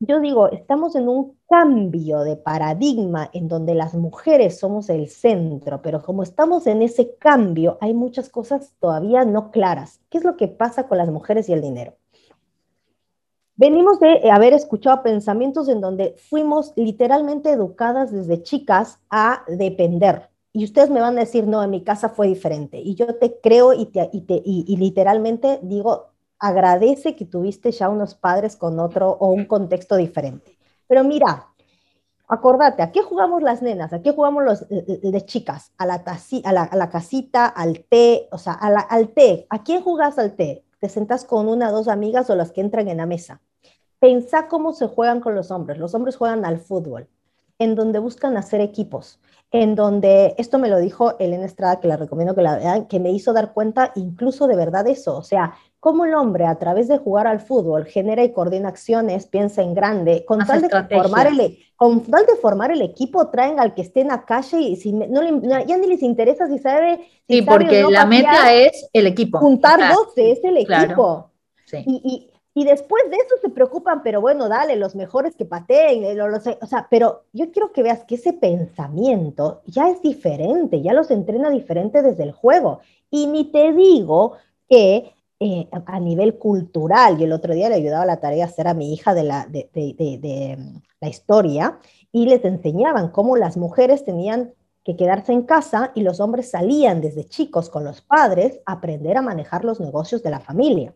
yo digo, estamos en un cambio de paradigma en donde las mujeres somos el centro, pero como estamos en ese cambio, hay muchas cosas todavía no claras. ¿Qué es lo que pasa con las mujeres y el dinero? venimos de haber escuchado pensamientos en donde fuimos literalmente educadas desde chicas a depender. Y ustedes me van a decir, no, en mi casa fue diferente. Y yo te creo y, te, y, te, y, literalmente digo, agradece que tuviste ya unos padres con otro o un contexto diferente. Pero mira, acordate, ¿a qué jugamos las nenas? ¿A qué jugamos los de chicas? A la, a la, a la casita, al té, o sea, al té. ¿A quién jugas al té? Te sentas con una o dos amigas o las que entran en la mesa. Pensá cómo se juegan con los hombres. Los hombres juegan al fútbol, en donde buscan hacer equipos, en donde, esto me lo dijo Elena Estrada, que la recomiendo que la vean, que me hizo dar cuenta incluso de verdad eso, o sea, cómo el hombre a través de jugar al fútbol genera y coordina acciones, piensa en grande, con tal, de formar el, e, con tal de formar el equipo, traen al que esté en la calle y si no, ya ni les interesa si sabe. sí, porque la meta es el equipo. Juntar dos es el equipo. Sí. y, y después de eso se preocupan, pero bueno, dale, los mejores que pateen, eh, o sea, pero yo quiero que veas que ese pensamiento ya es diferente, ya los entrena diferente desde el juego. Y ni te digo que eh, a nivel cultural, yo el otro día le ayudaba la tarea a hacer a mi hija de la, de, de mm, la historia y les enseñaban cómo las mujeres tenían que quedarse en casa y los hombres salían desde chicos con los padres a aprender a manejar los negocios de la familia.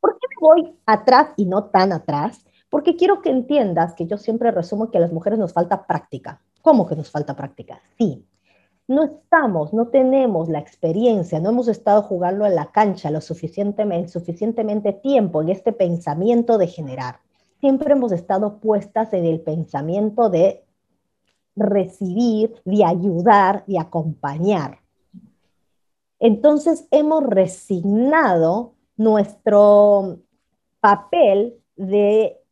¿Por qué me voy atrás y no tan atrás? Porque quiero que entiendas que yo siempre resumo que a las mujeres nos falta práctica. ¿Cómo que nos falta práctica? Sí, no estamos, no tenemos la experiencia, no hemos estado jugando en la cancha lo suficientemente, suficientemente tiempo en este pensamiento de generar. Siempre hemos estado puestas en el pensamiento de recibir, de ayudar, de acompañar. Entonces hemos resignado nuestro papel de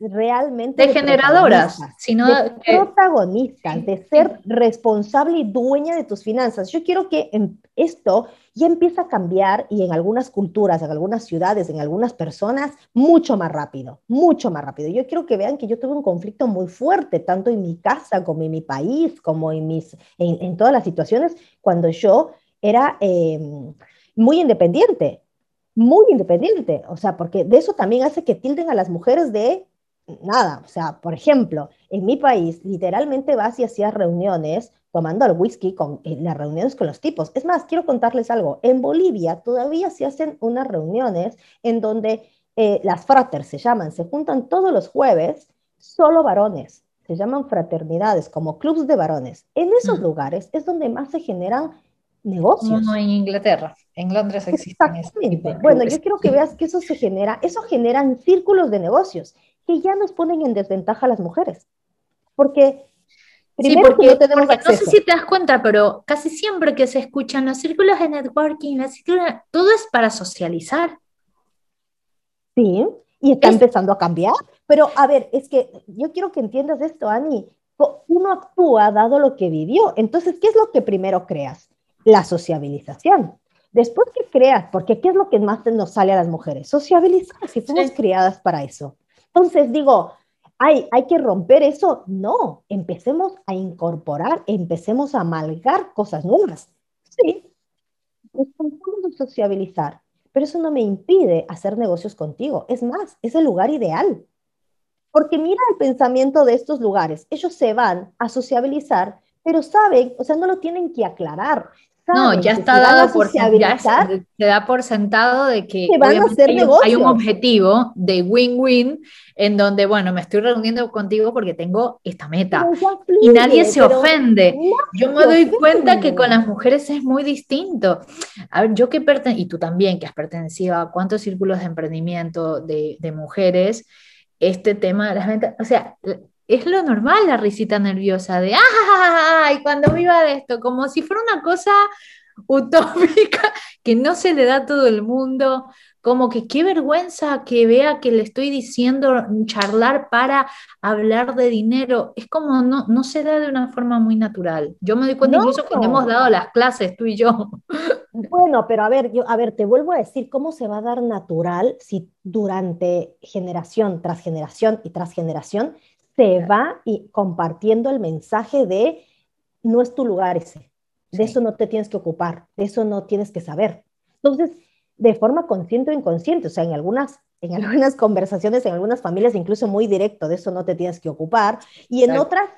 realmente... De, generadoras, sino de protagonistas, de ser responsable y dueña de tus finanzas. Yo quiero que esto ya empiece a cambiar y en algunas culturas, en algunas ciudades, en algunas personas, mucho más rápido, mucho más rápido. Yo quiero que vean que yo tuve un conflicto muy fuerte, tanto en mi casa como en mi país, como en, mis, en, todas las situaciones, cuando yo era eh, muy independiente muy independiente, o sea, porque de eso también hace que tilden a las mujeres de nada, o sea, por ejemplo, en mi país literalmente vas y hacías reuniones tomando el whisky con las reuniones con los tipos. Es más, quiero contarles algo, en Bolivia todavía se hacen unas reuniones en donde eh, las fraters se llaman, se juntan todos los jueves, solo varones, se llaman fraternidades, como clubs de varones. En esos lugares es donde más se generan negocios. No, en Inglaterra, en Londres existen. bueno, yo quiero que veas que eso se genera, eso generan círculos de negocios que ya nos ponen en desventaja a las mujeres. Porque Primero, porque, no, tenemos no sé si te das cuenta, pero casi siempre que se escuchan los círculos de networking, todo es para socializar. Sí, y está empezando a cambiar. Pero a ver, es que yo quiero que entiendas esto, Ani. Uno actúa dado lo que vivió. Entonces, ¿qué es lo que primero creas? la sociabilización. Después que creas, porque ¿qué es lo que más nos sale a las mujeres? Sociabilizar, si fuimos criadas para eso. Entonces digo, ¿hay, ¿hay que romper eso? No, empecemos a incorporar, empecemos a amalgar cosas nuevas. Sí, nos a sociabilizar, pero eso no me impide hacer negocios contigo. Es más, es el lugar ideal. Porque mira el pensamiento de estos lugares. Ellos se van a sociabilizar, pero saben, o sea, no lo tienen que aclarar. No, ya está dado por ya se, da por sentado de que hay, un objetivo de win-win en donde, bueno, me estoy reuniendo contigo porque tengo esta meta y nadie se ofende. yo me doy cuenta que con las mujeres es muy distinto. A ver, yo que pertenezco, y tú también que has pertenecido a cuántos círculos de emprendimiento de, de mujeres, este tema de las ventas, o sea, es lo normal la risita nerviosa de ¡ay! Cuando viva de esto, como si fuera una cosa utópica que no se le da a todo el mundo, como que qué vergüenza que vea que le estoy diciendo charlar para hablar de dinero, es como no, no se da de una forma muy natural. Yo me doy cuenta incluso cuando hemos dado las clases, tú y yo. Bueno, pero a ver, yo, a ver, te vuelvo a decir, ¿cómo se va a dar natural si durante generación tras generación y tras generación se va y compartiendo el mensaje de no es tu lugar ese, de eso no te tienes que ocupar, de eso no tienes que saber. Entonces, de forma consciente o inconsciente, o sea, en algunas en algunas conversaciones, en algunas familias, incluso muy directo, de eso no te tienes que ocupar, y en otras,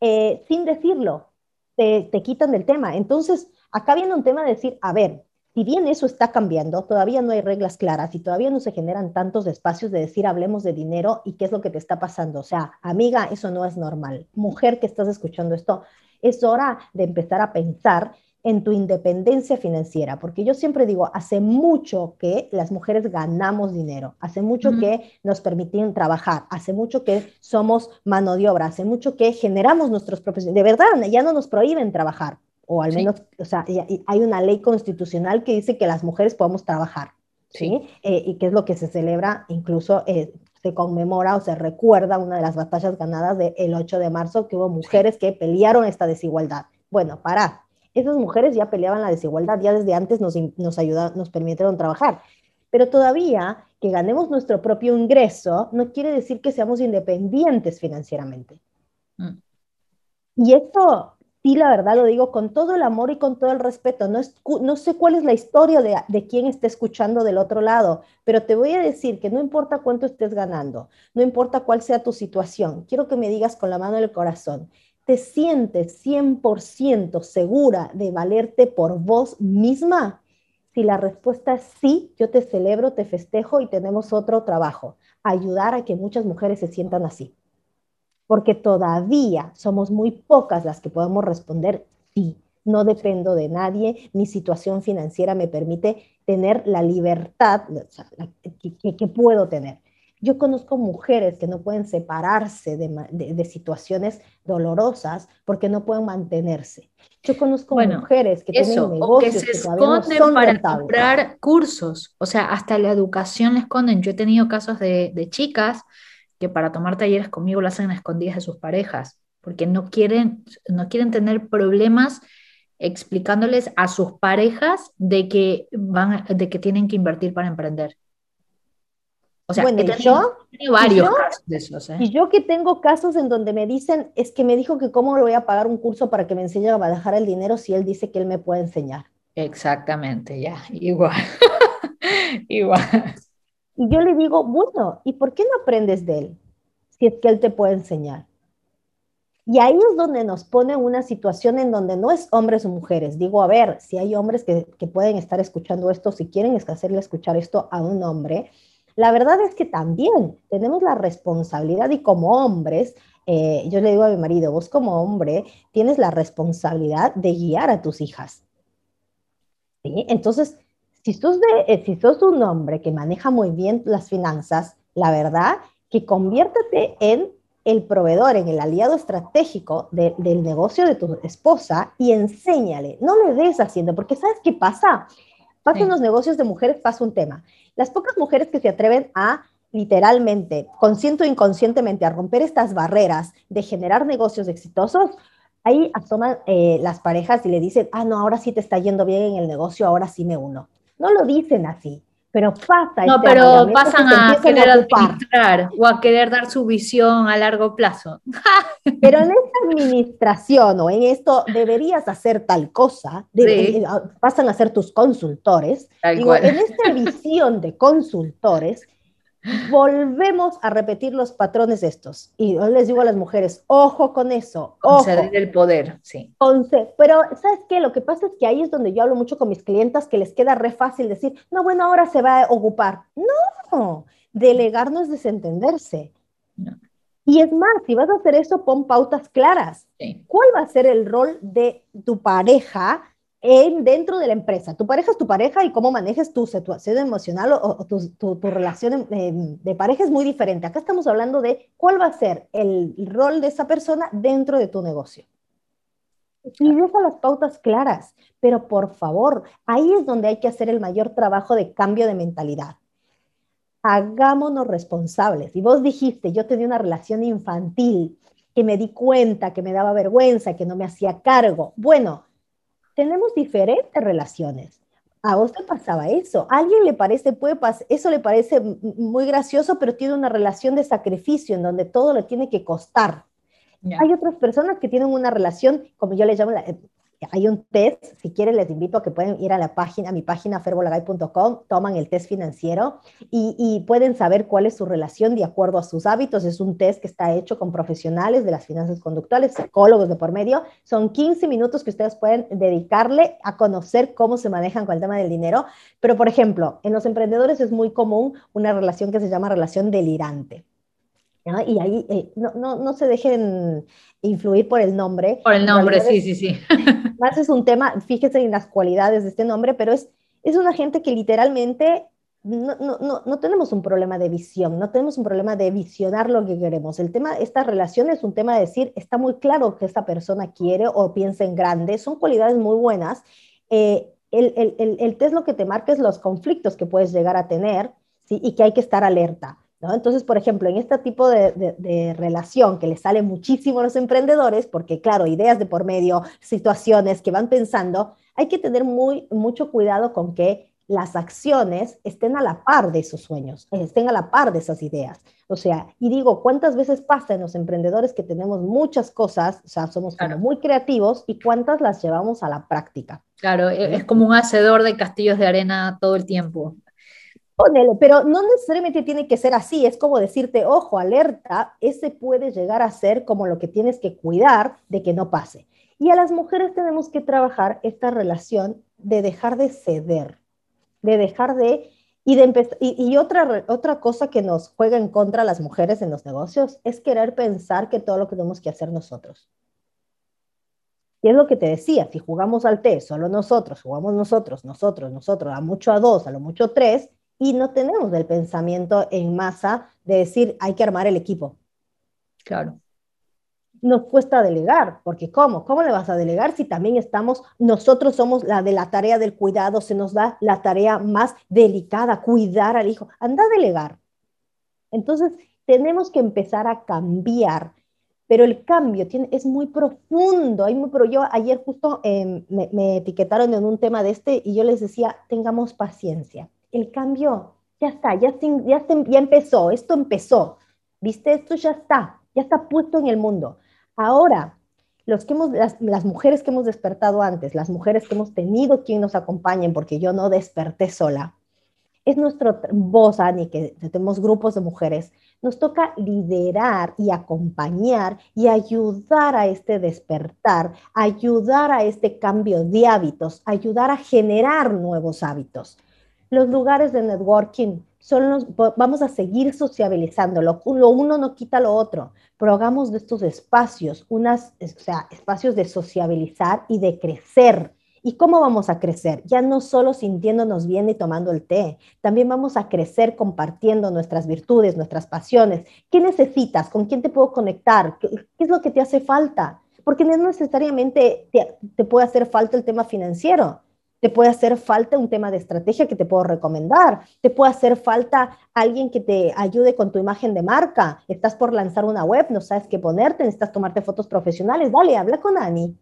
eh, sin decirlo, te, te, quitan del tema. Entonces, acá viene un tema de decir, a ver, si bien eso está cambiando, todavía no hay reglas claras y todavía no se generan tantos espacios de decir hablemos de dinero y qué es lo que te está pasando. O sea, amiga, eso no es normal. Mujer que estás escuchando esto, es hora de empezar a pensar en tu independencia financiera, porque yo siempre digo, hace mucho que las mujeres ganamos dinero, hace mucho que nos permiten trabajar, hace mucho que somos mano de obra, hace mucho que generamos nuestros propios, de verdad, ya no nos prohíben trabajar, o al menos, o sea, hay una ley constitucional que dice que las mujeres podemos trabajar, ¿sí? Eh, y que es lo que se celebra, incluso eh, se conmemora o se recuerda una de las batallas ganadas del 8 de marzo, que hubo mujeres que pelearon esta desigualdad. Bueno, para, esas mujeres ya peleaban la desigualdad, ya desde antes nos, nos, ayudaron, nos permitieron trabajar. Pero todavía que ganemos nuestro propio ingreso no quiere decir que seamos independientes financieramente. Mm. Y esto sí, la verdad lo digo con todo el amor y con todo el respeto. No, no sé cuál es la historia de, de quién esté escuchando del otro lado, pero te voy a decir que no importa cuánto estés ganando, no importa cuál sea tu situación, quiero que me digas con la mano del corazón, ¿te sientes 100% segura de valerte por vos misma? Si la respuesta es sí, yo te celebro, te festejo y tenemos otro trabajo, ayudar a que muchas mujeres se sientan así porque todavía somos muy pocas las que podemos responder sí. No dependo de nadie, mi situación financiera me permite tener la libertad que, puedo tener. Yo conozco mujeres que no pueden separarse de, situaciones dolorosas porque no pueden mantenerse. Yo conozco mujeres que tienen negocios que se esconden para comprar cursos, o sea, hasta la educación le esconden. Yo he tenido casos de, de chicas que para tomar talleres conmigo lo hacen a escondidas de sus parejas, porque no quieren, no quieren tener problemas explicándoles a sus parejas de que, van, de que tienen que invertir para emprender. O sea, bueno, yo, varios casos de esos. ¿eh? Y yo que tengo casos en donde me dicen, es que me dijo que cómo le voy a pagar un curso para que me enseñe a manejar el dinero si él dice que él me puede enseñar. Exactamente, ya, igual. igual. Y yo le digo, bueno, ¿y por qué no aprendes de él? Si es que él te puede enseñar. Y ahí es donde nos pone una situación en donde no es hombres o mujeres. Digo, a ver, si hay hombres que, pueden estar escuchando esto, si quieren hacerle escuchar esto a un hombre, la verdad es que también tenemos la responsabilidad y como hombres, eh, yo le digo a mi marido, vos como hombre tienes la responsabilidad de guiar a tus hijas. ¿Sí? Entonces, si sos, de, eh, si sos un hombre que maneja muy bien las finanzas, la verdad que conviértete en el proveedor, en el aliado estratégico del negocio de tu esposa y enséñale, no le des haciendo, porque ¿sabes qué pasa? Pasa en los negocios de mujeres, pasa un tema. Las pocas mujeres que se atreven a literalmente, consciente o inconscientemente, a romper estas barreras de generar negocios exitosos, ahí asoman eh, las parejas y le dicen, ah, no, ahora sí te está yendo bien en el negocio, ahora sí me uno. No lo dicen así, pero pasa. No, pero pasan a querer administrar o a querer dar su visión a largo plazo. pero en esta administración o en esto deberías hacer tal cosa, eh, pasan a ser tus consultores. Digo, en esta visión de consultores, volvemos a repetir los patrones estos. Y yo les digo a las mujeres, ojo con eso. Conceder el poder, sí. Pero, ¿sabes qué? Lo que pasa es que ahí es donde yo hablo mucho con mis clientas que les queda re fácil decir, no, bueno, ahora se va a ocupar. No, delegar no es desentenderse. Y es más, si vas a hacer eso, pon pautas claras. ¿Cuál va a ser el rol de tu pareja en, dentro de la empresa. Tu pareja es tu pareja y cómo manejes tu situación emocional o, tu, tu, relación de pareja es muy diferente. Acá estamos hablando de cuál va a ser el rol de esa persona dentro de tu negocio. Y deja las pautas claras, pero por favor, ahí es donde hay que hacer el mayor trabajo de cambio de mentalidad. Hagámonos responsables. Y vos dijiste, yo tenía una relación infantil, que me di cuenta, que me daba vergüenza, que no me hacía cargo. Bueno, tenemos diferentes relaciones. A vos te pasaba eso. A alguien le parece, puede eso le parece muy gracioso, pero tiene una relación de sacrificio en donde todo le tiene que costar. Hay otras personas que tienen una relación, como yo le llamo, la, hay un test, si quieren les invito a que pueden ir a la página, a mi página ferbolagay.com, toman el test financiero y, y, pueden saber cuál es su relación de acuerdo a sus hábitos. Es un test que está hecho con profesionales de las finanzas conductuales, psicólogos de por medio. Son 15 minutos que ustedes pueden dedicarle a conocer cómo se manejan con el tema del dinero. Pero, por ejemplo, en los emprendedores es muy común una relación que se llama relación delirante. Y ahí eh, no, no, no, se dejen influir por el nombre. Por el nombre, sí, sí, sí. Más es un tema, fíjense en las cualidades de este nombre, pero es, es una gente que literalmente no, no, no, tenemos un problema de visión, no tenemos un problema de visionar lo que queremos. El tema, esta relación es un tema de decir, está muy claro que esta persona quiere o piensa en grande, son cualidades muy buenas. Eh, el, el, el, el, test lo que te marca es los conflictos que puedes llegar a tener ¿sí? y que hay que estar alerta. Entonces, por ejemplo, en este tipo de, relación que le sale muchísimo a los emprendedores, porque claro, ideas de por medio, situaciones que van pensando, hay que tener muy, mucho cuidado con que las acciones estén a la par de esos sueños, estén a la par de esas ideas. O sea, y digo, ¿cuántas veces pasa en los emprendedores que tenemos muchas cosas, o sea, somos como muy creativos y cuántas las llevamos a la práctica? Claro, e, es como un hacedor de castillos de arena todo el tiempo pero no necesariamente tiene que ser así, es como decirte, ojo, alerta, ese puede llegar a ser como lo que tienes que cuidar de que no pase. Y a las mujeres tenemos que trabajar esta relación de dejar de ceder, de dejar de... Y, de y, otra, otra cosa que nos juega en contra a las mujeres en los negocios es querer pensar que todo lo que tenemos que hacer nosotros. Y es lo que te decía, si jugamos al T, solo nosotros, jugamos nosotros, nosotros, nosotros, a mucho a dos, a lo mucho tres, y no tenemos el pensamiento en masa de decir hay que armar el equipo. Claro. Nos cuesta delegar, porque ¿cómo? ¿Cómo le vas a delegar si también estamos, nosotros somos la de la tarea del cuidado, se nos da la tarea más delicada, cuidar al hijo? Anda a delegar. Entonces, tenemos que empezar a cambiar, pero el cambio tiene, es muy profundo. Hay muy, pero yo ayer justo em, me, me etiquetaron en un tema de este y yo les decía, tengamos paciencia el cambio ya está, ya, ya, ya empezó, esto empezó, ¿viste? Esto ya está, ya está puesto en el mundo. Ahora, los que hemos, las, mujeres que hemos despertado antes, las mujeres que hemos tenido quien nos acompañen, porque yo no desperté sola, es nuestra voz, Ani, que tenemos grupos de mujeres, nos toca liderar y acompañar y ayudar a este despertar, ayudar a este cambio de hábitos, ayudar a generar nuevos hábitos los lugares de networking son los, vamos a seguir sociabilizando, lo, uno no quita lo otro, pero hagamos de estos espacios, unas, o sea, espacios de sociabilizar y de crecer. ¿Y cómo vamos a crecer? Ya no solo sintiéndonos bien y tomando el té, también vamos a crecer compartiendo nuestras virtudes, nuestras pasiones. ¿Qué necesitas? ¿Con quién te puedo conectar? ¿Qué, es lo que te hace falta? Porque no necesariamente te puede hacer falta el tema financiero te puede hacer falta un tema de estrategia que te puedo recomendar, te puede hacer falta alguien que te ayude con tu imagen de marca, estás por lanzar una web, no sabes qué ponerte, necesitas tomarte fotos profesionales, dale, habla con Ani.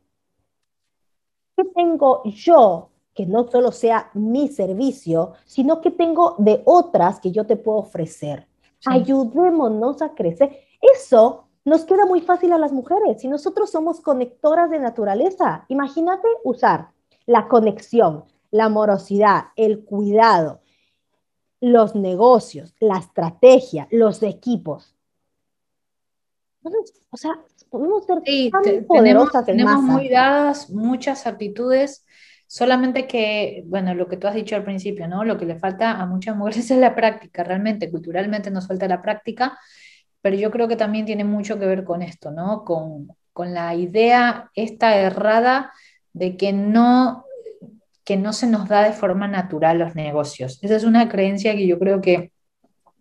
¿Qué tengo yo que no solo sea mi servicio, sino que tengo de otras que yo te puedo ofrecer? Ayudémonos a crecer. Eso nos queda muy fácil a las mujeres. Si nosotros somos conectoras de naturaleza, imagínate usar la conexión, la amorosidad, el cuidado, los negocios, la estrategia, los equipos. o sea, podemos ser tan poderosas tenemos, tenemos muy dadas muchas aptitudes, solamente que, bueno, lo que tú has dicho al principio, ¿no? Lo que le falta a muchas mujeres es la práctica, realmente, culturalmente nos falta la práctica, pero yo creo que también tiene mucho que ver con esto, ¿no? Con, con la idea esta errada de que no, que no se nos da de forma natural los negocios. Esa es una creencia que yo creo que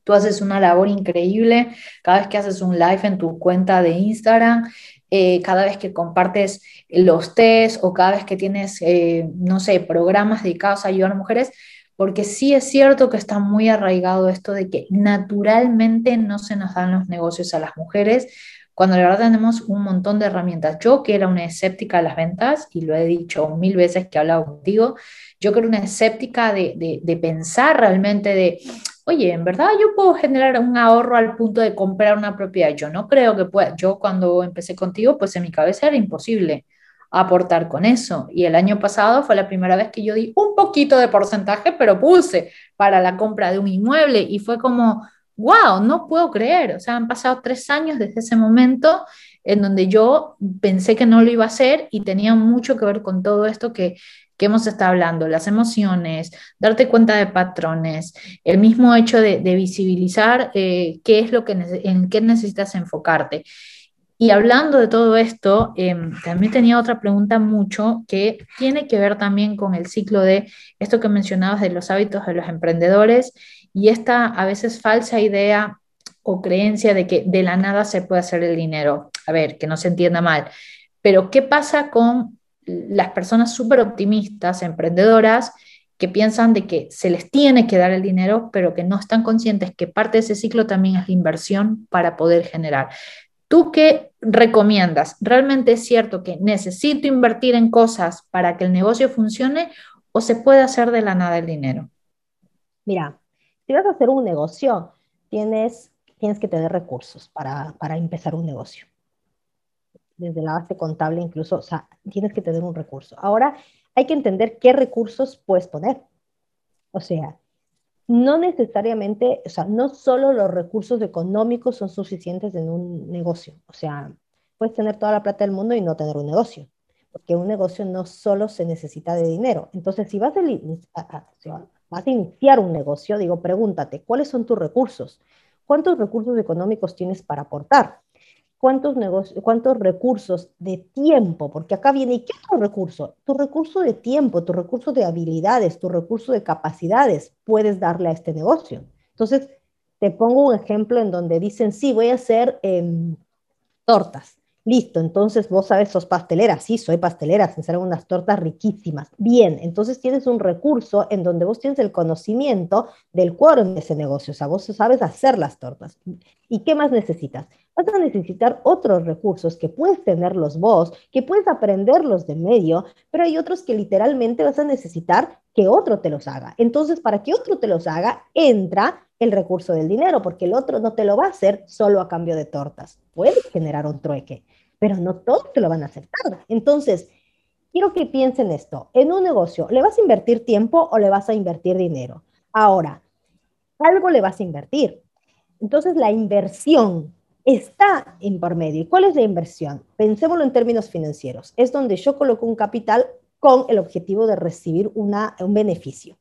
tú haces una labor increíble cada vez que haces un live en tu cuenta de Instagram, eh, cada vez que compartes los test o cada vez que tienes, eh, no sé, programas dedicados a ayudar a mujeres, porque sí es cierto que está muy arraigado esto de que naturalmente no se nos dan los negocios a las mujeres, cuando la verdad tenemos un montón de herramientas. Yo que era una escéptica de las ventas, y lo he dicho mil veces que he hablado contigo, yo que era una escéptica de, de, pensar realmente de, oye, en verdad yo puedo generar un ahorro al punto de comprar una propiedad. Yo no creo que pueda. Yo cuando empecé contigo, pues en mi cabeza era imposible. aportar con eso. Y el año pasado fue la primera vez que yo di un poquito de porcentaje, pero puse para la compra de un inmueble y fue como, wow, no puedo creer. O sea, han pasado tres años desde ese momento en donde yo pensé que no lo iba a hacer y tenía mucho que ver con todo esto que, que hemos estado hablando, las emociones, darte cuenta de patrones, el mismo hecho de, visibilizar eh, qué es lo que en qué necesitas enfocarte. Y hablando de todo esto, em, también tenía otra pregunta mucho que tiene que ver también con el ciclo de esto que mencionabas de los hábitos de los emprendedores y esta a veces falsa idea o creencia de que de la nada se puede hacer el dinero. A ver, que no se entienda mal, pero ¿qué pasa con las personas súper optimistas, emprendedoras, que piensan de que se les tiene que dar el dinero, pero que no están conscientes que parte de ese ciclo también es la inversión para poder generar. ¿Tú qué recomiendas? ¿Realmente es cierto que necesito invertir en cosas para que el negocio funcione o se puede hacer de la nada el dinero? Mira, si vas a hacer un negocio, tienes, tienes que tener recursos para, para empezar un negocio. Desde la base contable incluso, o sea, tienes que tener un recurso. Ahora, hay que entender qué recursos puedes poner. O sea, no necesariamente, o sea, no solo los recursos económicos son suficientes en un negocio. O sea, puedes tener toda la plata del mundo y no tener un negocio, porque un negocio no solo se necesita de dinero. Entonces, si vas a, vas a iniciar un negocio, digo, pregúntate, ¿cuáles son tus recursos? ¿Cuántos recursos económicos tienes para aportar? cuántos, cuántos recursos de tiempo, porque acá viene, ¿y qué tu recurso? Tu recurso de tiempo, tu recurso de habilidades, tu recurso de capacidades puedes darle a este negocio. Entonces, te pongo un ejemplo en donde dicen, sí, voy a hacer em, tortas. Listo, entonces vos sabes, sos pastelera. Sí, soy pastelera, se hacen unas tortas riquísimas. Bien, entonces tienes un recurso en donde vos tienes el conocimiento del quórum de ese negocio, o sea, vos sabes hacer las tortas. ¿Y qué más necesitas? Vas a necesitar otros recursos que puedes tenerlos vos, que puedes aprenderlos de medio, pero hay otros que literalmente vas a necesitar que otro te los haga. Entonces, para que otro te los haga, entra el recurso del dinero, porque el otro no te lo va a hacer solo a cambio de tortas. Puedes generar un trueque, pero no todos te lo van a aceptar. Entonces, quiero que piensen esto. En un negocio, ¿le vas a invertir tiempo o le vas a invertir dinero? Ahora, algo le vas a invertir. Entonces, la inversión está en por medio. ¿Y cuál es la inversión? Pensémoslo en términos financieros. Es donde yo coloco un capital con el objetivo de recibir una, un beneficio.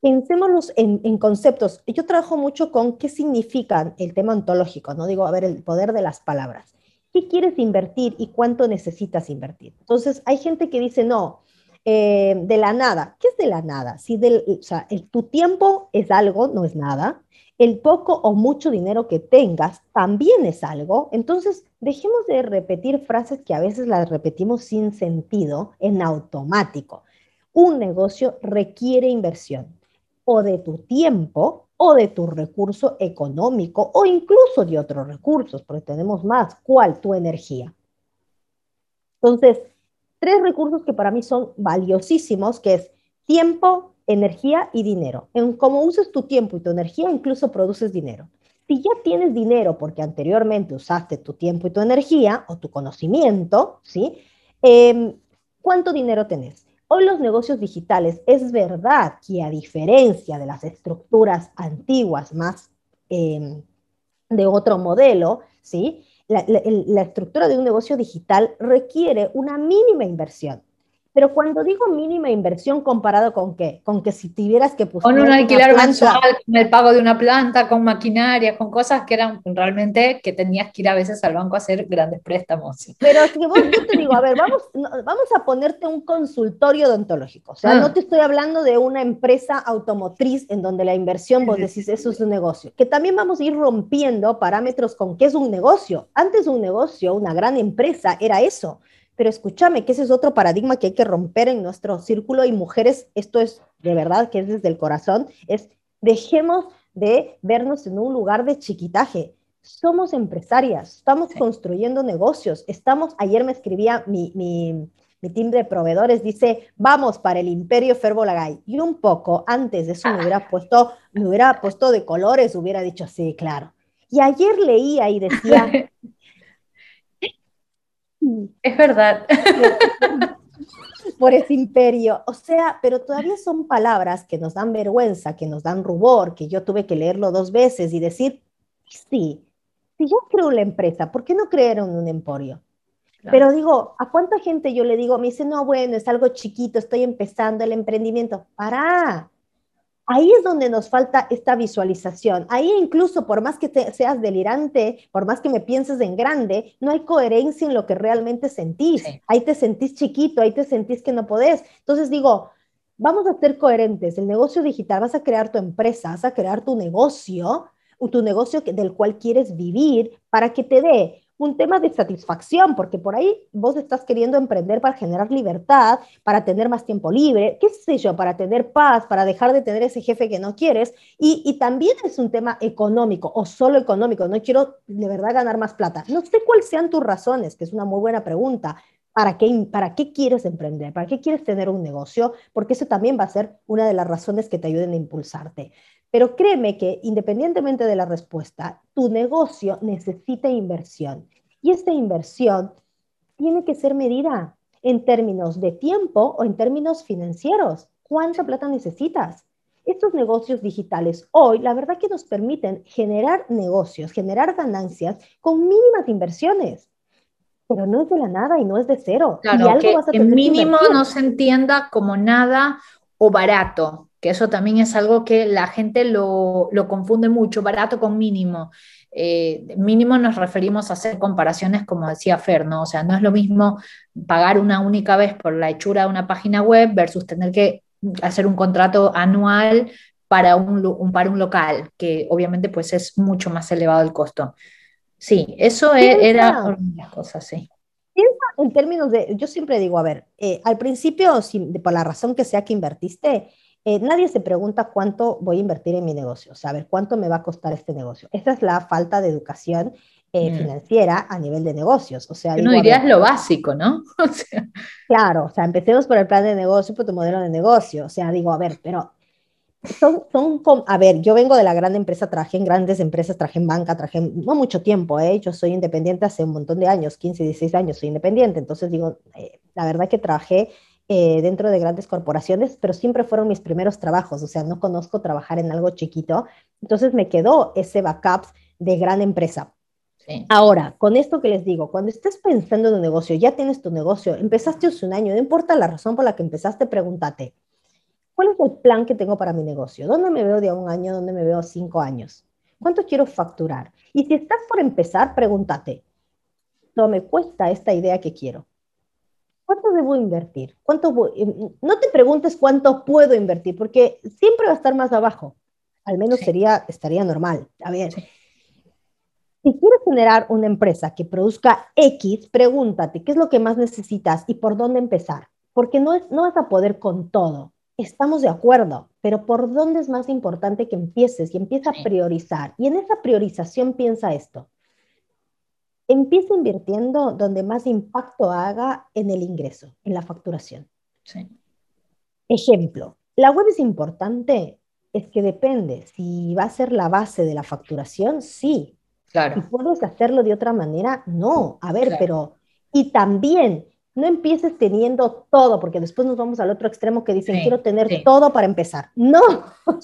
Pensémoslo en, conceptos. Yo trabajo mucho con qué significan el tema ontológico, no digo, a ver, el poder de las palabras. ¿Qué quieres invertir y cuánto necesitas invertir? Entonces, hay gente que dice, no, eh, de la nada. ¿Qué es de la nada? Si del, o el, tu tiempo es algo, no es nada el poco o mucho dinero que tengas también es algo. Entonces, dejemos de repetir frases que a veces las repetimos sin sentido en automático. Un negocio requiere inversión o de tu tiempo o de tu recurso económico o incluso de otros recursos, porque tenemos más. ¿Cuál? Tu energía. Entonces, tres recursos que para mí son valiosísimos, que es tiempo, energía y dinero. En cómo uses tu tiempo y tu energía, incluso produces dinero. Si ya tienes dinero porque anteriormente usaste tu tiempo y tu energía o tu conocimiento, ¿sí? Em, ¿Cuánto dinero tenés? Hoy los negocios digitales, es verdad que a diferencia de las estructuras antiguas más em, de otro modelo, ¿sí? la estructura de un negocio digital requiere una mínima inversión. Pero cuando digo mínima inversión comparado con qué? Con que si tuvieras que Con un alquiler mensual, con el pago de una planta, con maquinaria, con cosas que eran realmente que tenías que ir a veces al banco a hacer grandes préstamos. Pero si vos, yo te digo, a ver, vamos, vamos a ponerte un consultorio odontológico. O sea, ah. no te estoy hablando de una empresa automotriz en donde la inversión, vos decís, eso es un negocio. Que también vamos a ir rompiendo parámetros con qué es un negocio. Antes un negocio, una gran empresa, era eso pero escúchame, que ese es otro paradigma que hay que romper en nuestro círculo y mujeres, esto es de verdad que es desde el corazón, es dejemos de vernos en un lugar de chiquitaje. Somos empresarias, estamos construyendo negocios, estamos, ayer me escribía mi, mi, mi, team de proveedores, dice, vamos para el imperio Ferbolagay. Y un poco antes de eso me hubiera puesto, me hubiera puesto de colores, hubiera dicho, sí, claro. Y ayer leía y decía, Es verdad. por ese imperio. O sea, pero todavía son palabras que nos dan vergüenza, que nos dan rubor, que yo tuve que leerlo dos veces y decir, sí, si yo creo la empresa, ¿por qué no creer en un emporio? Pero digo, ¿a cuánta gente yo le digo? Me dice, no, bueno, es algo chiquito, estoy empezando el emprendimiento. Para, Ahí es donde nos falta esta visualización. Ahí incluso, por más que seas delirante, por más que me pienses en grande, no hay coherencia en lo que realmente sentís. Ahí te sentís chiquito, ahí te sentís que no podés. Entonces digo, vamos a ser coherentes. El negocio digital, vas a crear tu empresa, vas a crear tu negocio, tu negocio del cual quieres vivir para que te dé un tema de satisfacción, porque por ahí vos estás queriendo emprender para generar libertad, para tener más tiempo libre, qué sé yo, para tener paz, para dejar de tener ese jefe que no quieres. Y, y también es un tema económico o solo económico. No quiero de verdad ganar más plata. No sé cuáles sean tus razones, que es una muy buena pregunta. ¿Para qué, ¿Para qué quieres emprender? ¿Para qué quieres tener un negocio? Porque eso también va a ser una de las razones que te ayuden a impulsarte. Pero créeme que independientemente de la respuesta, tu negocio necesita inversión. Y esta inversión tiene que ser medida en términos de tiempo o en términos financieros. ¿Cuánta plata necesitas? Estos negocios digitales hoy, la verdad que nos permiten generar negocios, generar ganancias con mínimas inversiones. Pero no es de la nada y no es de cero. Claro, y algo que mínimo no se entienda como nada o barato que eso también es algo que la gente lo, confunde mucho, barato con mínimo. Eh, mínimo nos referimos a hacer comparaciones, como decía Fer, ¿no? O sea, no es lo mismo pagar una única vez por la hechura de una página web versus tener que hacer un contrato anual para un, para un local, que obviamente pues es mucho más elevado el costo. Sí, eso e, era una de las cosas, sí. Piensa en términos de, yo siempre digo, a ver, eh, al principio, por la razón que sea que invertiste, eh, nadie se pregunta cuánto voy a invertir en mi negocio, o sea, a ver, cuánto me va a costar este negocio. Esa es la falta de educación eh, mm. financiera a nivel de negocios. O sea, no dirías lo básico, ¿no? Claro, o sea, empecemos por el plan de negocio, por tu modelo de negocio. O sea, digo, a ver, pero son, son, a ver, yo vengo de la gran empresa, trabajé en grandes empresas, trabajé en banca, trabajé no mucho tiempo, ¿eh? yo soy independiente hace un montón de años, 15, 16 años soy independiente, entonces digo, eh, la verdad que trabajé eh, dentro de grandes corporaciones, pero siempre fueron mis primeros trabajos, o sea, no conozco trabajar en algo chiquito, entonces me quedó ese backup de gran empresa. Ahora, con esto que les digo, cuando estés pensando en un negocio, ya tienes tu negocio, empezaste hace un año, no importa la razón por la que empezaste, pregúntate, ¿cuál es el plan que tengo para mi negocio? ¿Dónde me veo de un año? ¿Dónde me veo cinco años? ¿Cuánto quiero facturar? Y si estás por empezar, pregúntate, ¿no me cuesta esta idea que quiero? ¿Cuánto debo invertir? ¿Cuánto No te preguntes cuánto puedo invertir, porque siempre va a estar más abajo. Al menos sería, estaría normal. A ver, si quieres generar una empresa que produzca X, pregúntate qué es lo que más necesitas y por dónde empezar. Porque no, es, no vas a poder con todo. Estamos de acuerdo, pero ¿por dónde es más importante que empieces y empieza a priorizar? Y en esa priorización piensa esto empieza invirtiendo donde más impacto haga en el ingreso, en la facturación. Ejemplo, la web es importante, es que depende. Si va a ser la base de la facturación, sí. Claro. ¿Y puedes hacerlo de otra manera? No. A ver, pero... Y también no empieces teniendo todo, porque después nos vamos al otro extremo que dicen, quiero tener todo para empezar. No.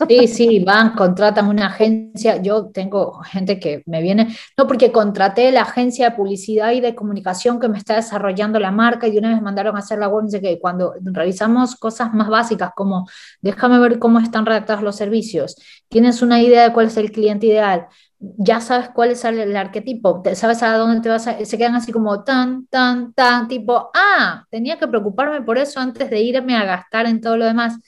Sí, sí, van, contratan una agencia. Yo tengo gente que me viene, no, porque contraté la agencia de publicidad y de comunicación que me está desarrollando la marca y de una vez mandaron a hacer la web. Dice que cuando realizamos cosas más básicas como, déjame ver cómo están redactados los servicios, tienes una idea de cuál es el cliente ideal, ya sabes cuál es el, arquetipo, sabes a dónde te vas a, se quedan así como tan, tan, tan, tipo, ah, tenía que preocuparme por eso antes de irme a gastar en todo lo demás.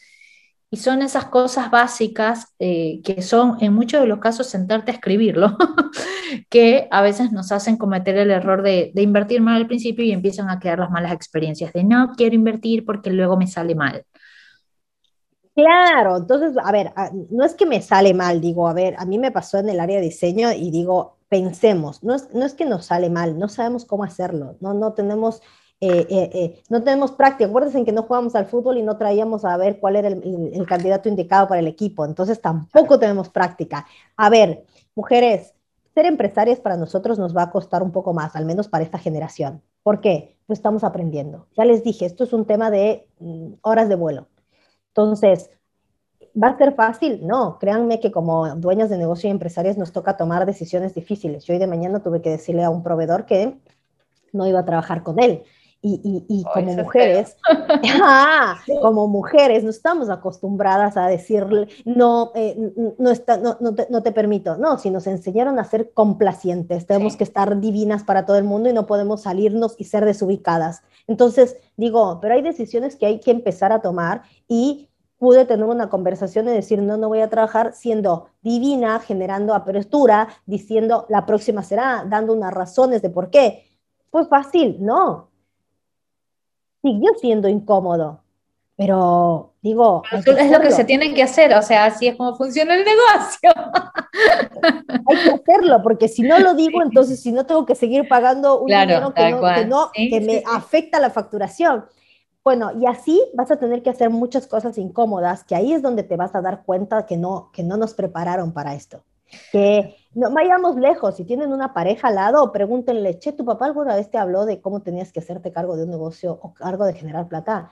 Y son esas cosas básicas eh, que son en muchos de los casos sentarte a escribirlo, que a veces nos hacen cometer el error de, de invertir mal al principio y empiezan a quedar las malas experiencias de no quiero invertir porque luego me sale mal. Claro, entonces, a ver, no es que me sale mal, digo, a ver, a mí me pasó en el área de diseño y digo, pensemos, no es, no es que nos sale mal, no sabemos cómo hacerlo, no, no tenemos... Eh, eh, eh, no tenemos práctica. Acuérdense en que no jugamos al fútbol y no traíamos a ver cuál era el, el candidato indicado para el equipo. Entonces tampoco tenemos práctica. A ver, mujeres, ser empresarias para nosotros nos va a costar un poco más, al menos para esta generación. ¿Por qué? Pues estamos aprendiendo. Ya les dije, esto es un tema de mm, horas de vuelo. Entonces, ¿va a ser fácil? No, créanme que como dueñas de negocio y empresarias nos toca tomar decisiones difíciles. Yo hoy de mañana tuve que decirle a un proveedor que no iba a trabajar con él y, como mujeres, ah, como mujeres, no estamos acostumbradas a decirle, no, eh, no, está, no, no, te, no, te, permito. No, si nos enseñaron a ser complacientes, tenemos que estar divinas para todo el mundo y no podemos salirnos y ser desubicadas. Entonces, digo, pero hay decisiones que hay que empezar a tomar y pude tener una conversación y decir, no, no voy a trabajar siendo divina, generando apertura, diciendo, la próxima será, dando unas razones de por qué. Pues fácil, no, siguió siendo incómodo. Pero digo, es lo que se tiene que hacer, o sea, así es como funciona el negocio. Hay que hacerlo, porque si no lo digo, entonces si no tengo que seguir pagando un dinero que no, que, me afecta la facturación. Bueno, y así vas a tener que hacer muchas cosas incómodas, que ahí es donde te vas a dar cuenta que no, que no nos prepararon para esto. Que no vayamos lejos, si tienen una pareja al lado, pregúntenle, che, ¿tu papá alguna vez te habló de cómo tenías que hacerte cargo de un negocio o cargo de generar plata?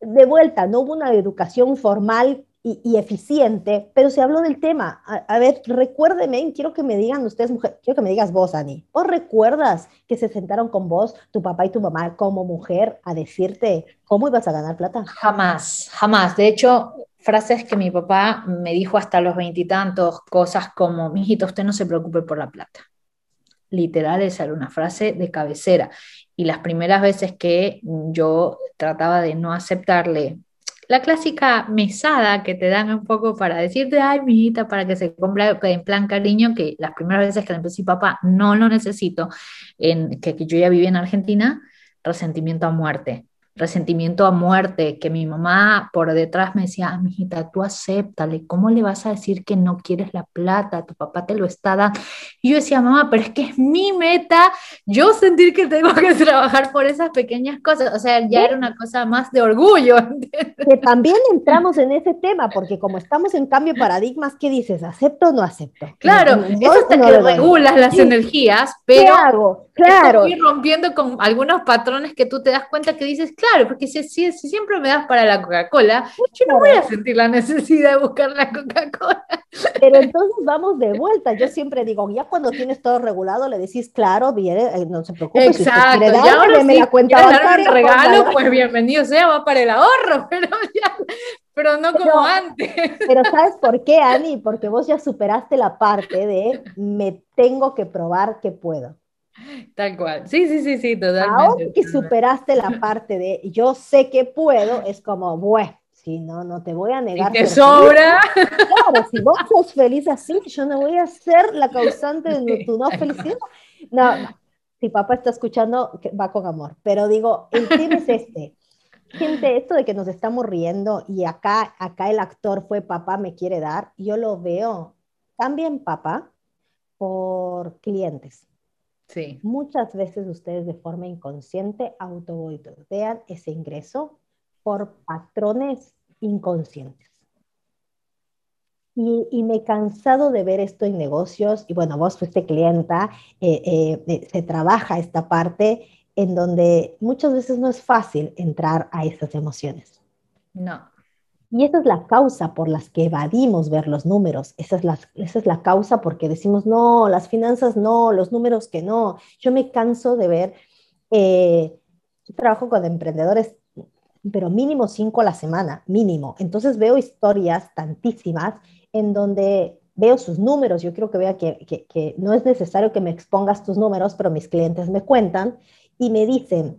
De vuelta, no hubo una educación formal y, eficiente, pero se habló del tema. A, ver, recuérdeme, quiero que me digan ustedes, mujer, quiero que me digas vos, Ani, ¿o recuerdas que se sentaron con vos, tu papá y tu mamá, como mujer, a decirte cómo ibas a ganar plata? Jamás, jamás. De hecho, frases que mi papá me dijo hasta los veintitantos, cosas como, mijito, usted no se preocupe por la plata. Literal, esa era una frase de cabecera. Y las primeras veces que yo trataba de no aceptarle la clásica mesada que te dan un poco para decirte, ay, mijita, para que se compre en plan cariño, que las primeras veces que le empecé, papá, no lo necesito, en, que, que yo ya vivía en Argentina, resentimiento a muerte resentimiento a muerte, que mi mamá por detrás me decía, ah, mijita, tú acéptale, ¿cómo le vas a decir que no quieres la plata? Tu papá te lo está dando. Y yo decía, mamá, pero es que es mi meta, yo sentir que tengo que trabajar por esas pequeñas cosas, o sea, ya era una cosa más de orgullo. Que también entramos en ese tema, porque como estamos en cambio de paradigmas, ¿qué dices? ¿Acepto o no acepto? Claro, eso hasta que regulas las energías, pero... ¿Qué hago? Claro. Estoy rompiendo con algunos patrones que tú te das cuenta que dices, claro, porque si, si, siempre me das para la Coca-Cola, yo no voy a sentir la necesidad de buscar la Coca-Cola. Pero entonces vamos de vuelta. Yo siempre digo, ya cuando tienes todo regulado, le decís, claro, viene, eh, no se preocupe. Exacto. Si dar, ahora me la cuenta darme un regalo, pues bienvenido sea, va para el ahorro, pero ya, pero no como antes. Pero ¿sabes por qué, Ani? Porque vos ya superaste la parte de me tengo que probar que puedo. Tal cual. Sí, sí, sí, sí, totalmente. Ahora que superaste la parte de yo sé que puedo, es como, bueno, si no, no te voy a negar. ¿Y te sobra? Claro, si vos sos feliz así, yo no voy a ser la causante de tu no felicidad. No, si papá está escuchando, va con amor. Pero digo, el tema es este. Gente, esto de que nos estamos riendo y acá, acá el actor fue papá me quiere dar, yo lo veo también papá por clientes. Muchas veces ustedes de forma inconsciente autoboicotean ese ingreso por patrones inconscientes. Y, me he cansado de ver esto en negocios, y bueno, vos fuiste clienta, eh, eh, eh, se trabaja esta parte en donde muchas veces no es fácil entrar a esas emociones. No. Y esa es la causa por las que evadimos ver los números. Esa es la, esa es la causa porque decimos, no, las finanzas no, los números que no. Yo me canso de ver, eh, yo trabajo con emprendedores, pero mínimo cinco a la semana, mínimo. Entonces veo historias tantísimas en donde veo sus números. Yo creo que vea que, no es necesario que me expongas tus números, pero mis clientes me cuentan y me dicen,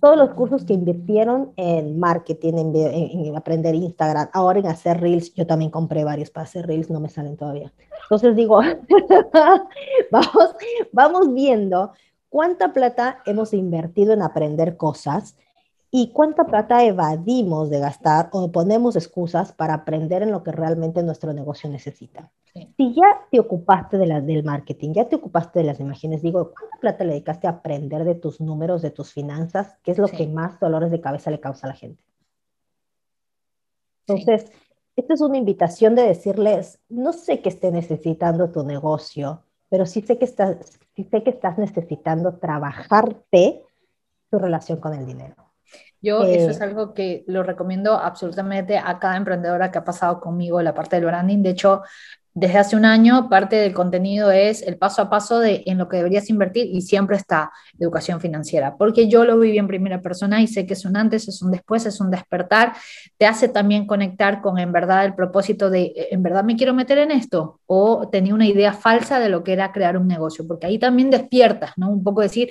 todos los cursos que invirtieron en marketing, en, aprender Instagram, ahora en hacer reels, yo también compré varios para hacer reels, no me salen todavía. Entonces digo, vamos, vamos viendo cuánta plata hemos invertido en aprender cosas y cuánta plata evadimos de gastar o ponemos excusas para aprender en lo que realmente nuestro negocio necesita. Si ya te ocupaste de la, del marketing, ya te ocupaste de las imágenes, digo, ¿cuánta plata le dedicaste a aprender de tus números, de tus finanzas? ¿Qué es lo que más dolores de cabeza le causa a la gente? Entonces, esta es una invitación de decirles, no sé qué esté necesitando tu negocio, pero sí sé que estás, sí sé que estás necesitando trabajarte tu relación con el dinero. Yo eso es eh, algo que lo recomiendo absolutamente a cada emprendedora que ha pasado conmigo la parte del branding. De hecho, desde hace un año parte del contenido es el paso a paso de en lo que deberías invertir y siempre está educación financiera, porque yo lo viví en primera persona y sé que es un antes, es un después, es un despertar, te hace también conectar con en verdad el propósito de eh, en verdad me quiero meter en esto o tenía una idea falsa de lo que era crear un negocio, porque ahí también despiertas, ¿no? Un poco decir,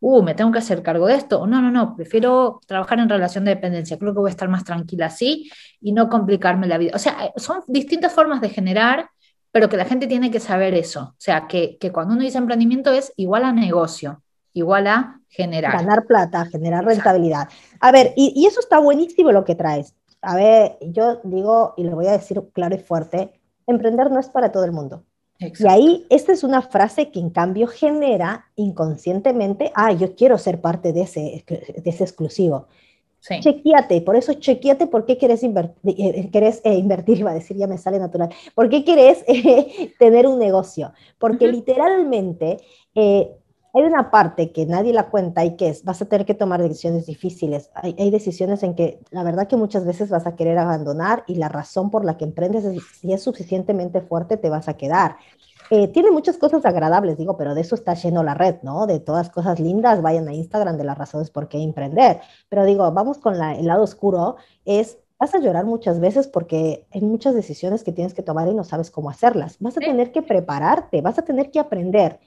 uh, me tengo que hacer cargo de esto. No, no, no, prefiero trabajar en relación de dependencia. Creo que voy a estar más tranquila así y no complicarme la vida. O sea, eh, son distintas formas de generar, pero que la gente tiene que saber eso. O sea, que, cuando uno dice emprendimiento es igual a negocio, igual a generar. Ganar plata, generar rentabilidad. A ver, y, y eso está buenísimo lo que traes. A ver, yo digo, y lo voy a decir claro y fuerte, emprender no es para todo el mundo. Y ahí, esta es una frase que en cambio genera inconscientemente, ah, yo quiero ser parte de ese, de ese exclusivo. Sí. Chequeate, por eso chequeate por qué quieres, invertir, eh, querés eh, invertir, iba a decir, ya me sale natural, por qué quieres eh, tener un negocio. Porque literalmente hay una parte que nadie la cuenta y que es, vas a tener que tomar decisiones difíciles. Hay, hay, decisiones en que la verdad que muchas veces vas a querer abandonar y la razón por la que emprendes, es, si es suficientemente fuerte, te vas a quedar. Eh, tiene muchas cosas agradables, digo, pero de eso está lleno la red, ¿no? De todas cosas lindas, vayan a Instagram de las razones por qué emprender. Pero digo, vamos con la, el lado oscuro, es vas a llorar muchas veces porque hay muchas decisiones que tienes que tomar y no sabes cómo hacerlas. Vas a tener que prepararte, vas a tener que aprender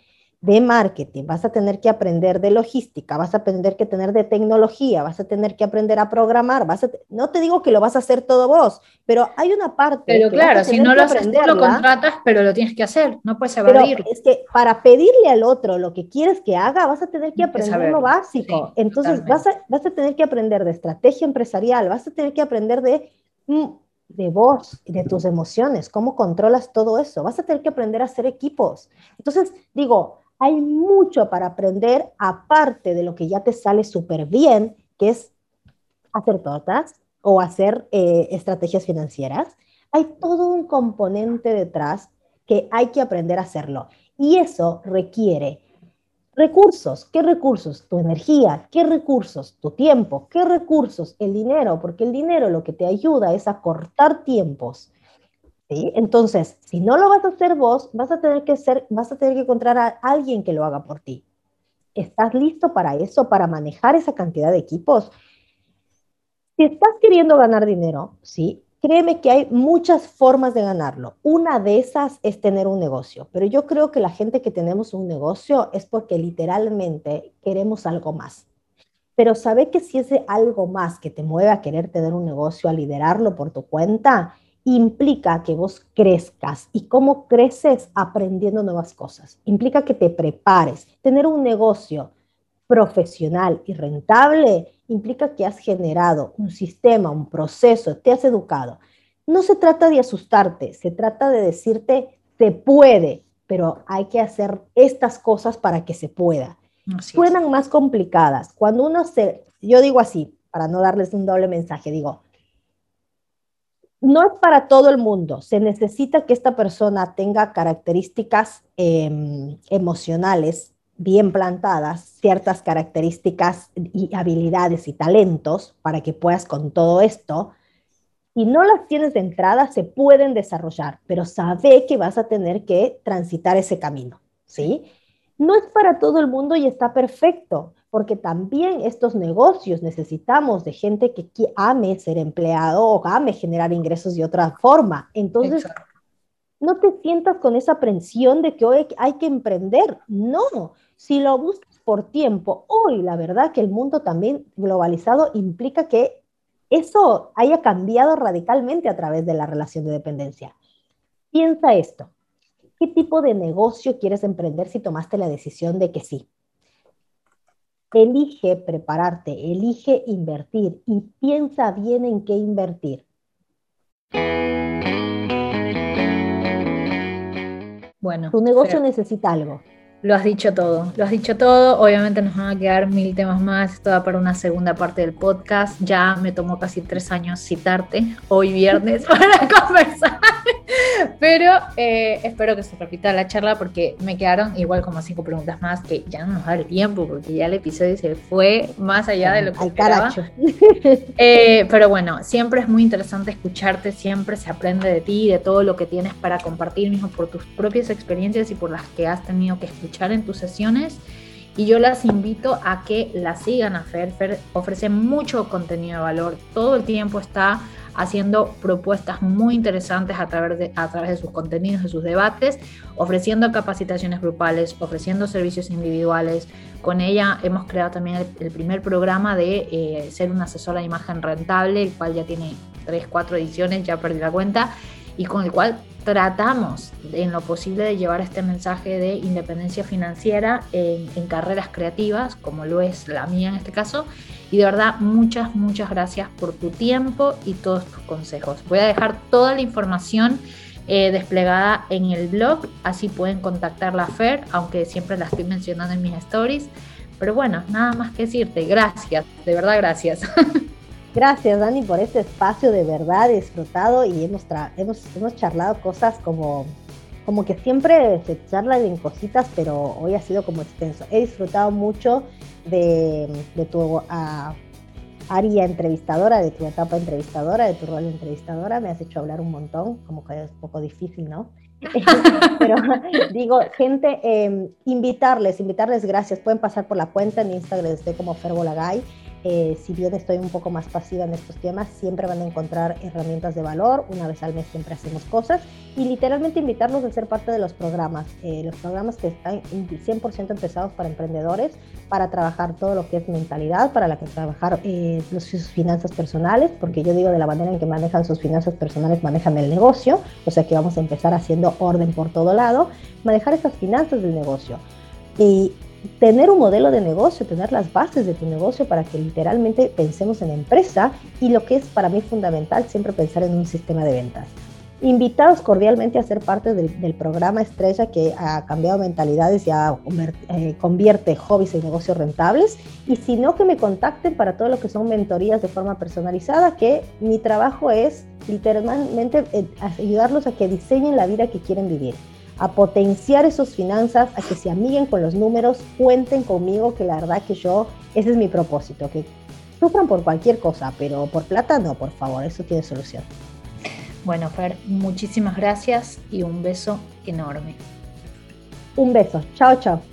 de marketing, vas a tener que aprender de logística, vas a tener que tener de tecnología, vas a tener que aprender a programar, vas a no te digo que lo vas a hacer todo vos, pero hay una parte. Pero claro, si no lo haces, lo contratas, pero lo tienes que hacer, no puedes evadir. es que para pedirle al otro lo que quieres que haga, vas a tener que aprender lo básico. Entonces vas a, vas a tener que aprender de estrategia empresarial, vas a tener que aprender de mm, de vos, de tus emociones, cómo controlas todo eso. Vas a tener que aprender a hacer equipos. Entonces, digo, hay mucho para aprender aparte de lo que ya te sale súper bien, que es hacer tortas o hacer eh, estrategias financieras. Hay todo un componente detrás que hay que aprender a hacerlo. Y eso requiere recursos. ¿Qué recursos? Tu energía. ¿Qué recursos? Tu tiempo. ¿Qué recursos? El dinero, porque el dinero lo que te ayuda es a cortar tiempos entonces, si no lo vas a hacer vos, vas a tener que ser, vas a tener que encontrar a alguien que lo haga por ti. ¿Estás listo para eso, para manejar esa cantidad de equipos? Si estás queriendo ganar dinero, sí, créeme que hay muchas formas de ganarlo. Una de esas es tener un negocio, pero yo creo que la gente que tenemos un negocio es porque literalmente queremos algo más. Pero sabe que si ese algo más que te mueve a querer tener un negocio, a liderarlo por tu cuenta, implica que vos crezcas. ¿Y cómo creces? Aprendiendo nuevas cosas. Implica que te prepares. Tener un negocio profesional y rentable implica que has generado un sistema, un proceso, te has educado. No se trata de asustarte, se trata de decirte, se puede, pero hay que hacer estas cosas para que se pueda. Suenan más complicadas. Cuando uno se, yo digo así, para no darles un doble mensaje, digo, no es para todo el mundo. Se necesita que esta persona tenga características em, emocionales bien plantadas, ciertas características y habilidades y talentos para que puedas con todo esto. Y no las tienes de entrada, se pueden desarrollar, pero sabe que vas a tener que transitar ese camino, ¿sí? No es para todo el mundo y está perfecto porque también estos negocios necesitamos de gente que, ame ser empleado o ame generar ingresos de otra forma. Entonces, no te sientas con esa presión de que hoy hay que emprender. No, si lo buscas por tiempo, hoy la verdad que el mundo también globalizado implica que eso haya cambiado radicalmente a través de la relación de dependencia. Piensa esto. ¿Qué tipo de negocio quieres emprender si tomaste la decisión de que sí? Elige prepararte, elige invertir y piensa bien en qué invertir. Bueno, tu negocio necesita algo. Lo has dicho todo, lo has dicho todo. Obviamente nos van a quedar mil temas más. Esto va para una segunda parte del podcast. Ya me tomó casi tres años citarte hoy viernes para conversar. Pero eh, espero que se repita la charla porque me quedaron igual como cinco preguntas más que ya no nos da el tiempo porque ya el episodio se fue más allá de lo que esperaba. Eh, pero bueno, siempre es muy interesante escucharte, siempre se aprende de ti, de todo lo que tienes para compartir mismo por tus propias experiencias y por las que has tenido que escuchar en tus sesiones. Y yo las invito a que la sigan a Fer. Fer ofrece mucho contenido de valor, todo el tiempo está haciendo propuestas muy interesantes a través, de, a través de sus contenidos, de sus debates, ofreciendo capacitaciones grupales, ofreciendo servicios individuales. Con ella hemos creado también el, primer programa de eh, ser una asesora de imagen rentable, el cual ya tiene 3, 4 ediciones, ya perdí la cuenta, y con el cual tratamos en lo posible de llevar este mensaje de independencia financiera en, en, carreras creativas, como lo es la mía en este caso. Y de verdad, muchas, muchas gracias por tu tiempo y todos tus consejos. Voy a dejar toda la información eh, desplegada en el blog, así pueden contactar la FER, aunque siempre la estoy mencionando en mis stories. Pero bueno, nada más que decirte, gracias, de verdad gracias. Gracias, Dani, por este espacio de verdad disfrutado y hemos, hemos, hemos charlado cosas como, como que siempre se charlan en cositas, pero hoy ha sido como extenso. He disfrutado mucho de, de tu área entrevistadora, de tu etapa entrevistadora, de tu rol de entrevistadora. Me has hecho hablar un montón, como que es un poco difícil, ¿no? Pero digo, gente, eh, invitarles, invitarles, gracias. Pueden pasar por la cuenta en Instagram, estoy como Ferbolagay eh, si bien estoy un poco más pasiva en estos temas, siempre van a encontrar herramientas de valor. Una vez al mes siempre hacemos cosas y literalmente invitarlos a ser parte de los programas. Eh, los programas que están 100% empezados para emprendedores, para trabajar todo lo que es mentalidad, para la que trabajar eh, sus finanzas personales, porque yo digo de la manera en que manejan sus finanzas personales, manejan el negocio, o sea que vamos a empezar haciendo orden por todo lado, manejar esas finanzas del negocio. Y tener un modelo de negocio, tener las bases de tu negocio para que literalmente pensemos en empresa y lo que es para mí fundamental, siempre pensar en un sistema de ventas. Invitados cordialmente a ser parte del, programa Estrella que ha cambiado mentalidades y eh, convierte hobbies en negocios rentables. Y si no, que me contacten para todo lo que son mentorías de forma personalizada, que mi trabajo es literalmente eh, ayudarlos a que diseñen la vida que quieren vivir a potenciar esas finanzas, a que se amiguen con los números, cuenten conmigo, que la verdad que yo, ese es mi propósito, que sufran por cualquier cosa, pero por plata no, por favor, eso tiene solución. Bueno, Fer, muchísimas gracias y un beso enorme. Un beso, chao, chao.